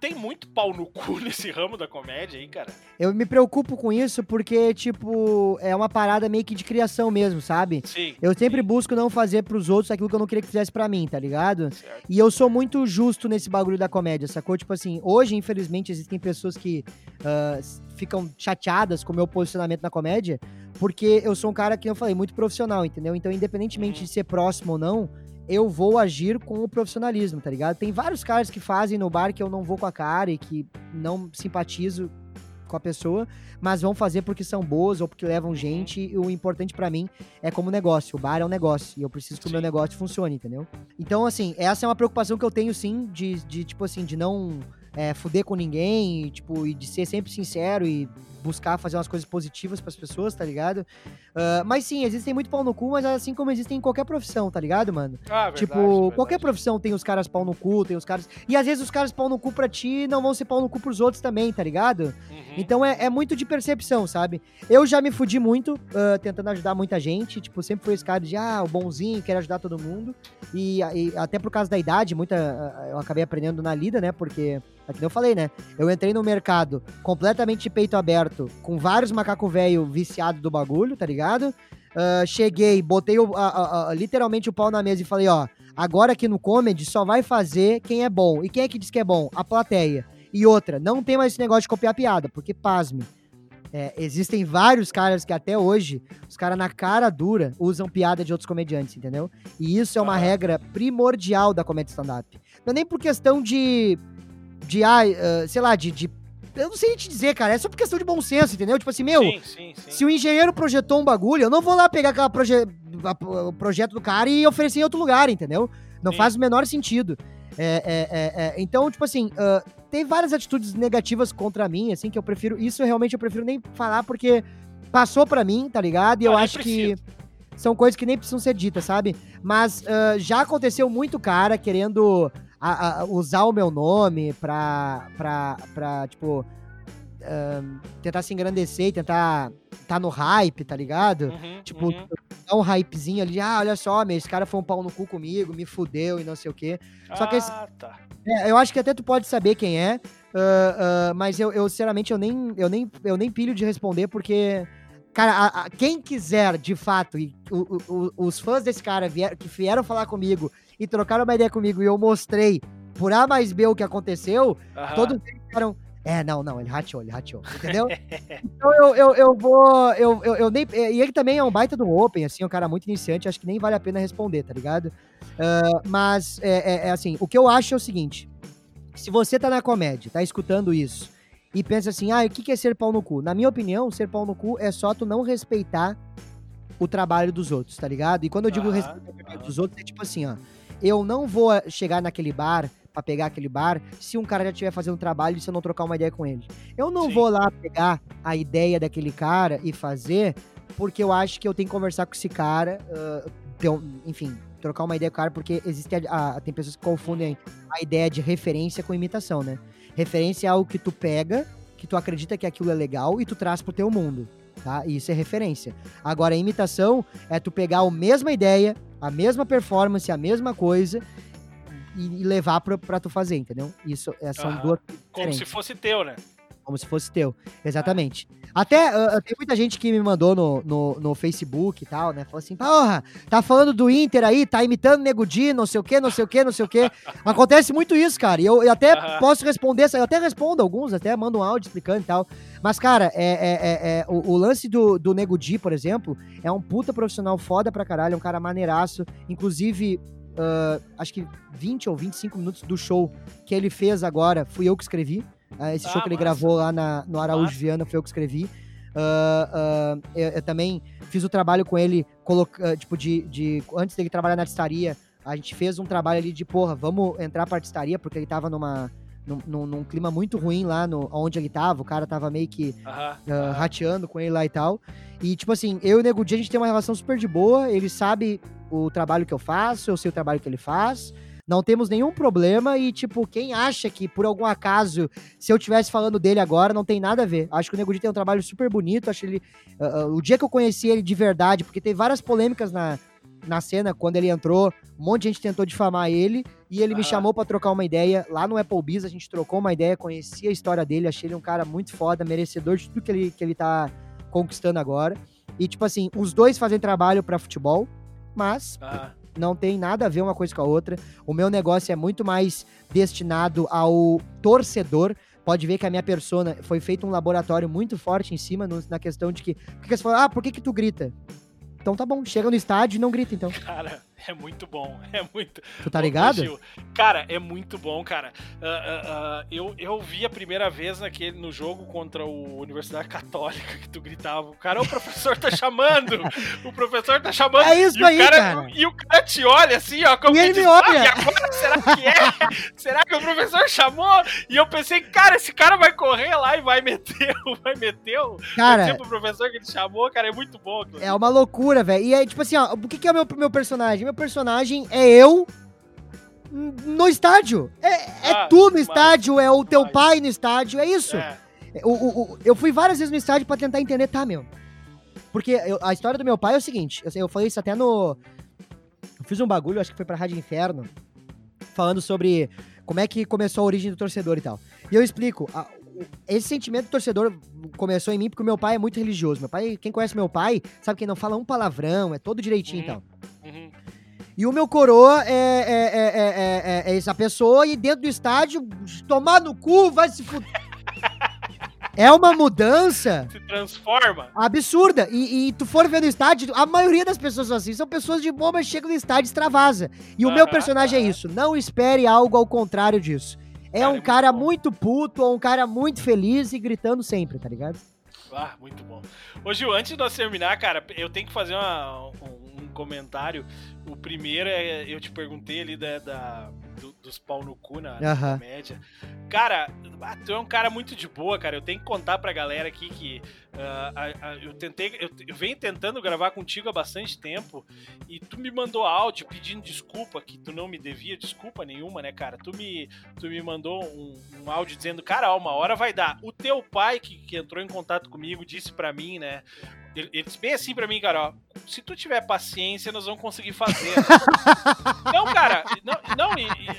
tem muito pau no cu nesse ramo da comédia aí, cara? Eu me preocupo com isso porque, tipo, é uma parada meio que de criação mesmo, sabe? Sim. Eu sempre sim. busco não fazer pros outros aquilo que eu não queria que fizesse para mim, tá ligado? Certo. E eu sou muito justo nesse bagulho da comédia, sacou? Tipo assim, hoje, infelizmente, existem pessoas que uh, ficam chateadas com o meu posicionamento na comédia, porque eu sou um cara que eu falei, muito profissional, entendeu? Então, independentemente de ser próximo ou não, eu vou agir com o profissionalismo, tá ligado? Tem vários caras que fazem no bar que eu não vou com a cara e que não simpatizo com a pessoa, mas vão fazer porque são boas ou porque levam uhum. gente. E o importante para mim é como negócio. O bar é um negócio e eu preciso que sim. o meu negócio funcione, entendeu? Então, assim, essa é uma preocupação que eu tenho sim, de, de tipo assim, de não é, fuder com ninguém, e, tipo, e de ser sempre sincero e buscar fazer umas coisas positivas para as pessoas, tá ligado? Uh, mas sim, existem muito pau no cu, mas assim como existem em qualquer profissão, tá ligado, mano? Ah, verdade, tipo, verdade. qualquer profissão tem os caras pau no cu, tem os caras. E às vezes os caras pau no cu pra ti não vão ser pau no cu pros outros também, tá ligado? Uhum. Então é, é, muito de percepção, sabe? Eu já me fudi muito uh, tentando ajudar muita gente, tipo, sempre fui esse cara de, ah, o bonzinho, quero ajudar todo mundo. E, e até por causa da idade, muita, uh, eu acabei aprendendo na lida, né? Porque é que eu falei, né? Eu entrei no mercado completamente de peito aberto, com vários macaco velho viciado do bagulho, tá ligado? Uh, cheguei, botei o, uh, uh, literalmente o pau na mesa e falei, ó, agora aqui no comedy só vai fazer quem é bom. E quem é que diz que é bom? A plateia. E outra, não tem mais esse negócio de copiar piada, porque pasme. É, existem vários caras que até hoje, os caras na cara dura usam piada de outros comediantes, entendeu? E isso é uma regra primordial da comédia stand-up. Não é nem por questão de de, ah, sei lá, de, de eu não sei te dizer, cara. É só por questão de bom senso, entendeu? Tipo assim, meu, sim, sim, sim. se o engenheiro projetou um bagulho, eu não vou lá pegar aquela proje o projeto do cara e oferecer em outro lugar, entendeu? Não faz o menor sentido. É, é, é, é, então, tipo assim, uh, tem várias atitudes negativas contra mim, assim, que eu prefiro. Isso realmente eu prefiro nem falar, porque passou pra mim, tá ligado? E eu acho que são coisas que nem precisam ser ditas, sabe? Mas uh, já aconteceu muito cara querendo a, a, usar o meu nome pra, pra, pra tipo, tentar se engrandecer e tentar tá no hype, tá ligado? Uhum, tipo, uhum. dar um hypezinho ali, ah, olha só, meu, esse cara foi um pau no cu comigo, me fudeu e não sei o quê. Só que esse, ah, tá. é, eu acho que até tu pode saber quem é, uh, uh, mas eu, eu, sinceramente, eu nem, eu, nem, eu nem pilho de responder, porque, cara, a, a, quem quiser, de fato, e o, o, os fãs desse cara vier, que vieram falar comigo e trocaram uma ideia comigo e eu mostrei por A mais B o que aconteceu, uhum. todos eles ficaram é, não, não, ele rateou, ele rateou, entendeu? então eu, eu, eu vou. Eu, eu, eu, nem, e ele também é um baita do Open, assim, um cara muito iniciante, acho que nem vale a pena responder, tá ligado? Uh, mas é, é, é, assim, o que eu acho é o seguinte: se você tá na comédia, tá escutando isso, e pensa assim, ah, o que é ser pau no cu? Na minha opinião, ser pau no cu é só tu não respeitar o trabalho dos outros, tá ligado? E quando eu digo respeitar o trabalho dos outros, é tipo assim, ó. Eu não vou chegar naquele bar para pegar aquele bar se um cara já estiver fazendo trabalho e se eu não trocar uma ideia com ele. Eu não Sim. vou lá pegar a ideia daquele cara e fazer porque eu acho que eu tenho que conversar com esse cara, uh, ter, enfim, trocar uma ideia com o cara, porque existe a, a, tem pessoas que confundem a ideia de referência com imitação, né? Referência é algo que tu pega, que tu acredita que aquilo é legal e tu traz pro teu mundo, tá? Isso é referência. Agora, imitação é tu pegar a mesma ideia, a mesma performance, a mesma coisa e, e levar pra, pra tu fazer, entendeu? Isso é, são uhum. duas. Como se fosse teu, né? Como se fosse teu. Exatamente. Até uh, tem muita gente que me mandou no, no, no, Facebook e tal, né? Falou assim: porra, tá falando do Inter aí, tá imitando Nego Di, não sei o que, não sei o que, não sei o que. Acontece muito isso, cara. E eu, eu até posso responder, eu até respondo alguns, até mando um áudio explicando e tal. Mas, cara, é, é, é, é o, o, lance do, do Nego Di, por exemplo, é um puta profissional foda pra caralho, é um cara maneiraço. Inclusive, uh, acho que 20 ou 25 minutos do show que ele fez agora, fui eu que escrevi. Uh, esse ah, show que ele gravou lá na, no Araújo massa. Viana foi eu que escrevi. Uh, eu, eu, também fiz o trabalho com ele, coloca, tipo, de, de. Antes dele trabalhar na artistaria, a gente fez um trabalho ali de, porra, vamos entrar pra artistaria, porque ele tava numa. Num, num, num, clima muito ruim lá no, onde ele tava, o cara tava meio que uh -huh, uh, rateando com ele lá e tal. E, tipo assim, eu e o Nego Dia, a gente tem uma relação super de boa, ele sabe o trabalho que eu faço, eu sei o trabalho que ele faz. Não temos nenhum problema e, tipo, quem acha que, por algum acaso, se eu estivesse falando dele agora, não tem nada a ver. Acho que o Nego Di tem um trabalho super bonito. Acho ele. Uh, uh, o dia que eu conheci ele de verdade, porque teve várias polêmicas na, na cena, quando ele entrou, um monte de gente tentou difamar ele e ele ah. me chamou para trocar uma ideia. Lá no Applebee's, a gente trocou uma ideia, conheci a história dele, achei ele um cara muito foda, merecedor de tudo que ele, que ele tá conquistando agora. E, tipo assim, os dois fazem trabalho para futebol mas ah. Não tem nada a ver uma coisa com a outra. O meu negócio é muito mais destinado ao torcedor. Pode ver que a minha persona foi feito um laboratório muito forte em cima no, na questão de que. Porque você fala, ah, por que, que tu grita? Então tá bom, chega no estádio e não grita então. Cara, é muito bom, é muito. Tu tá ligado? Cara, é muito bom, cara. Uh, uh, uh, eu, eu vi a primeira vez naquele, no jogo contra o Universidade Católica que tu gritava, o cara, o professor tá chamando, o professor tá chamando. É isso e aí, cara, cara. E o cara te olha assim, ó, como e ele me olha. Ah, agora será que é? será que o professor chamou? E eu pensei, cara, esse cara vai correr lá e vai meter, vai meter o cara, tipo, o professor que ele chamou, cara, é muito bom. É uma loucura, velho. E aí, tipo assim, ó, o que, que é o meu, meu personagem? Meu personagem é eu no estádio. É, é ah, tu no estádio, é o teu mas... pai no estádio, é isso. É. O, o, o, eu fui várias vezes no estádio para tentar entender, tá, meu? Porque eu, a história do meu pai é o seguinte, eu, eu falei isso até no... Eu fiz um bagulho, acho que foi pra Rádio Inferno, falando sobre como é que começou a origem do torcedor e tal. E eu explico, a, esse sentimento do torcedor começou em mim porque o meu pai é muito religioso. Meu pai, quem conhece meu pai, sabe que não fala um palavrão, é todo direitinho uhum. e tal. Uhum. E o meu coroa é, é, é, é, essa pessoa e dentro do estádio, tomar no cu, vai se fuder. É uma mudança. Se transforma. Absurda. E, e, tu for ver no estádio, a maioria das pessoas assim são pessoas de boa, mas chegam no estádio e extravasa. E o meu personagem é isso. Não espere algo ao contrário disso. É cara, um cara muito, muito puto, ou um cara muito feliz e gritando sempre, tá ligado? Ah, muito bom. Ô Gil, antes de nós terminar, cara, eu tenho que fazer uma, um, um comentário. O primeiro é, eu te perguntei ali da, da do, dos pau no cu na, na comédia. Cara, ah, tu é um cara muito de boa, cara. Eu tenho que contar pra galera aqui que uh, eu tentei. Eu, eu, venho tentando gravar contigo há bastante tempo e tu me mandou áudio pedindo desculpa, que tu não me devia desculpa nenhuma, né, cara? Tu me, tu me mandou um, um áudio dizendo, cara, uma hora vai dar. O teu pai, que, que entrou em contato comigo, disse para mim, né? Ele disse bem assim pra mim, cara, ó, se tu tiver paciência, nós vamos conseguir fazer. não, cara, não, não,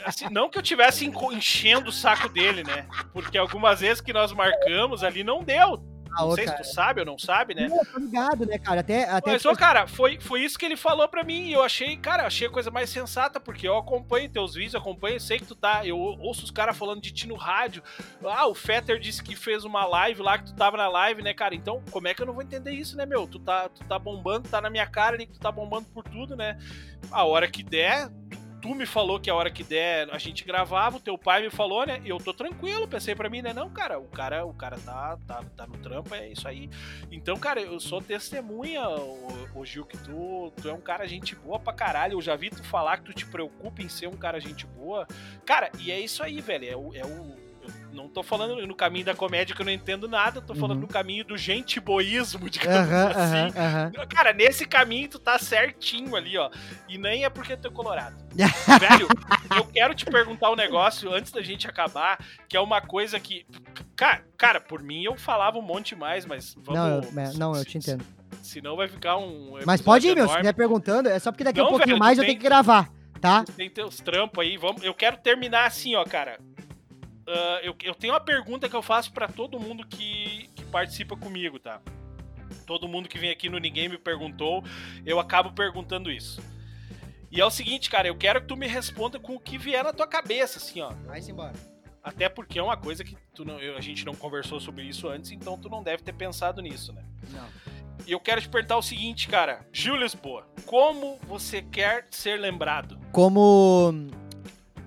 assim, não que eu tivesse enchendo o saco dele, né? Porque algumas vezes que nós marcamos ali não deu não sei cara. se tu sabe ou não sabe, né? Não, tô ligado, né, cara? Até, até Mas, ô, cara, foi, foi isso que ele falou pra mim e eu achei, cara, achei a coisa mais sensata, porque eu acompanho teus vídeos, acompanho, sei que tu tá, eu ouço os caras falando de ti no rádio. Ah, o Fetter disse que fez uma live lá, que tu tava na live, né, cara? Então, como é que eu não vou entender isso, né, meu? Tu tá, tu tá bombando, tá na minha cara ali, que tu tá bombando por tudo, né? A hora que der, tu me falou que a hora que der a gente gravava, o teu pai me falou, né? Eu tô tranquilo, pensei para mim, né? Não, cara, o cara, o cara tá, tá, tá no trampo, é isso aí. Então, cara, eu sou testemunha, o, o Gil, que tu, tu é um cara gente boa pra caralho. Eu já vi tu falar que tu te preocupa em ser um cara gente boa. Cara, e é isso aí, velho. É o, é o não tô falando no caminho da comédia que eu não entendo nada, tô falando uhum. no caminho do gente boísmo, digamos uhum, assim. Uhum, Cara, nesse caminho tu tá certinho ali, ó. E nem é porque tu é colorado. Velho, eu quero te perguntar um negócio antes da gente acabar, que é uma coisa que. Cara, cara por mim eu falava um monte mais, mas vamos. Não, eu, não, eu te entendo. Senão vai ficar um. Mas pode ir, meu. Se estiver perguntando, é só porque daqui a um pouquinho velho, mais eu tenho que gravar, tá? Tem teus trampos aí. Vamos, eu quero terminar assim, ó, cara. Uh, eu, eu, tenho uma pergunta que eu faço para todo mundo que, que, participa comigo, tá? Todo mundo que vem aqui no Ninguém me perguntou, eu acabo perguntando isso. E é o seguinte, cara, eu quero que tu me responda com o que vier na tua cabeça, assim, ó. Vai-se embora. Até porque é uma coisa que tu não, eu, a gente não conversou sobre isso antes, então tu não deve ter pensado nisso, né? Não. E eu quero te perguntar o seguinte, cara. Gil Lisboa, como você quer ser lembrado? Como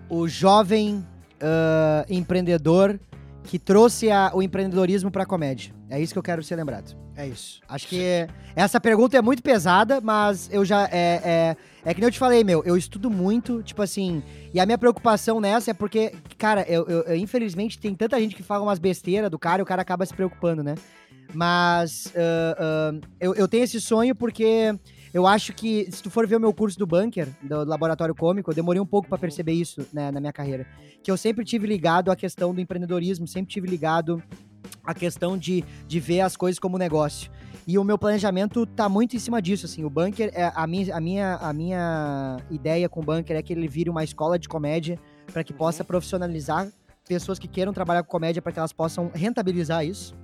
o jovem uh, empreendedor que trouxe a, o empreendedorismo para a comédia. É isso que eu quero ser lembrado. É isso. Acho que essa pergunta é muito pesada, mas eu já. É, é, é que nem eu te falei, meu, eu estudo muito, tipo assim. E a minha preocupação nessa é porque, cara, eu, eu, eu infelizmente tem tanta gente que fala umas besteiras do cara e o cara acaba se preocupando, né? Mas uh, uh, eu, eu tenho esse sonho porque eu acho que, se tu for ver o meu curso do Bunker, do Laboratório Cômico, eu demorei um pouco para perceber isso né, na minha carreira. Que eu sempre tive ligado à questão do empreendedorismo, sempre tive ligado à questão de, de ver as coisas como negócio. E o meu planejamento tá muito em cima disso, assim. O Bunker, é, a, minha, a, minha, a minha ideia com o Bunker é que ele vire uma escola de comédia para que possa profissionalizar pessoas que queiram trabalhar com comédia para que elas possam rentabilizar isso.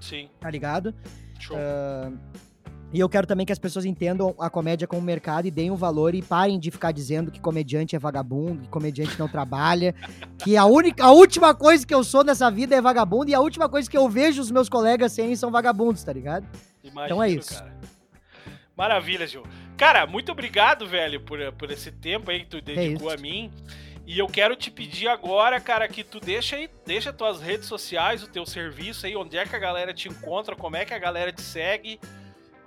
Sim. Tá ligado? Show. Uh, e eu quero também que as pessoas entendam a comédia como mercado e deem o um valor e parem de ficar dizendo que comediante é vagabundo, que comediante não trabalha, que a única, a última coisa que eu sou nessa vida é vagabundo e a última coisa que eu vejo os meus colegas serem são vagabundos, tá ligado? Imagino, então é isso. Cara. Maravilha, Gil. Cara, muito obrigado, velho, por, por esse tempo aí que tu é dedicou é a mim. E eu quero te pedir agora, cara, que tu deixa aí, deixa tuas redes sociais, o teu serviço aí, onde é que a galera te encontra, como é que a galera te segue.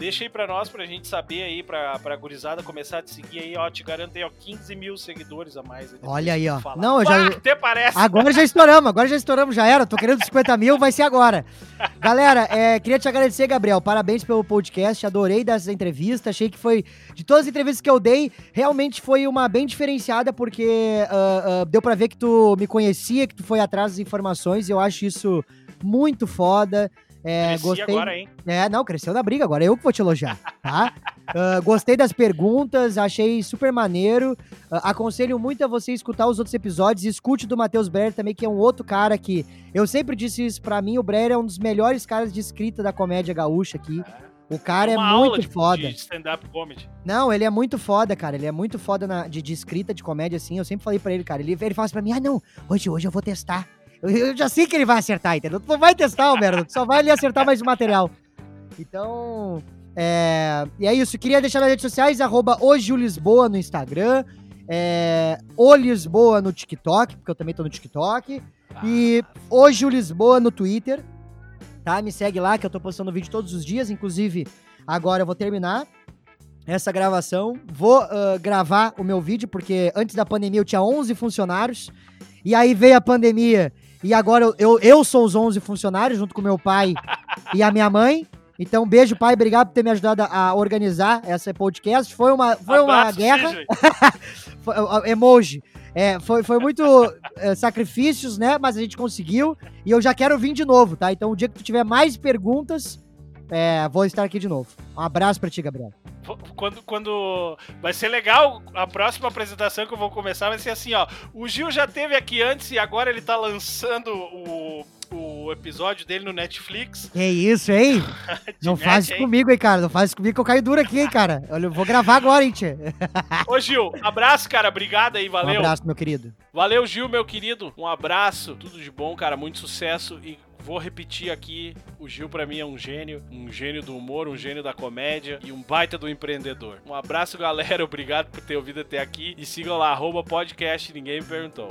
Deixa aí pra nós, pra gente saber aí, pra, pra gurizada começar a te seguir aí, ó. Te garanto aí, ó, 15 mil seguidores a mais. Aí Olha aí, ó. Não, eu já. até parece. Agora já estouramos, agora já estouramos, já era. Tô querendo 50 mil, vai ser agora. Galera, é, queria te agradecer, Gabriel. Parabéns pelo podcast. Adorei dessa entrevista. Achei que foi. De todas as entrevistas que eu dei, realmente foi uma bem diferenciada, porque uh, uh, deu pra ver que tu me conhecia, que tu foi atrás das informações. E eu acho isso muito foda. É, gostei... agora, hein? É, não, cresceu na briga, agora eu que vou te elogiar, tá? uh, gostei das perguntas, achei super maneiro. Uh, aconselho muito a você escutar os outros episódios. Escute do Matheus Breyer também, que é um outro cara que. Eu sempre disse isso pra mim, o Breyer é um dos melhores caras de escrita da comédia gaúcha aqui. O cara é, é muito de, foda. De stand-up comedy. Não, ele é muito foda, cara. Ele é muito foda na, de, de escrita de comédia, assim. Eu sempre falei pra ele, cara. Ele, ele fala assim pra mim: ah, não, hoje, hoje eu vou testar. Eu já sei que ele vai acertar, entendeu? Tu não vai testar, o merda. Tu só vai ali acertar mais o material. Então, é... E é isso. Queria deixar nas redes sociais, arroba Lisboa no Instagram. É... O Lisboa no TikTok, porque eu também tô no TikTok. E hoje o Lisboa no Twitter. Tá? Me segue lá, que eu tô postando vídeo todos os dias. Inclusive, agora eu vou terminar. essa gravação. Vou uh, gravar o meu vídeo, porque antes da pandemia eu tinha 11 funcionários. E aí veio a pandemia. E agora eu, eu, eu sou os 11 funcionários, junto com meu pai e a minha mãe. Então, beijo, pai. Obrigado por ter me ajudado a organizar essa podcast. Foi uma, foi uma guerra. foi, emoji. É, foi, foi muito é, sacrifícios, né? Mas a gente conseguiu. E eu já quero vir de novo, tá? Então, o dia que tu tiver mais perguntas, é, vou estar aqui de novo. Um abraço pra ti, Gabriel. Quando, quando. Vai ser legal. A próxima apresentação que eu vou começar vai ser assim, ó. O Gil já teve aqui antes e agora ele tá lançando o, o episódio dele no Netflix. Que isso, hein? Não faz isso comigo, hein, cara. Não faz isso comigo que eu caio duro aqui, hein, cara. Eu vou gravar agora, hein, tia. Ô, Gil, abraço, cara. Obrigado aí, valeu. Um abraço, meu querido. Valeu, Gil, meu querido. Um abraço. Tudo de bom, cara. Muito sucesso e Vou repetir aqui, o Gil para mim é um gênio, um gênio do humor, um gênio da comédia e um baita do empreendedor. Um abraço, galera, obrigado por ter ouvido até aqui e sigam lá, arroba podcast Ninguém Me Perguntou.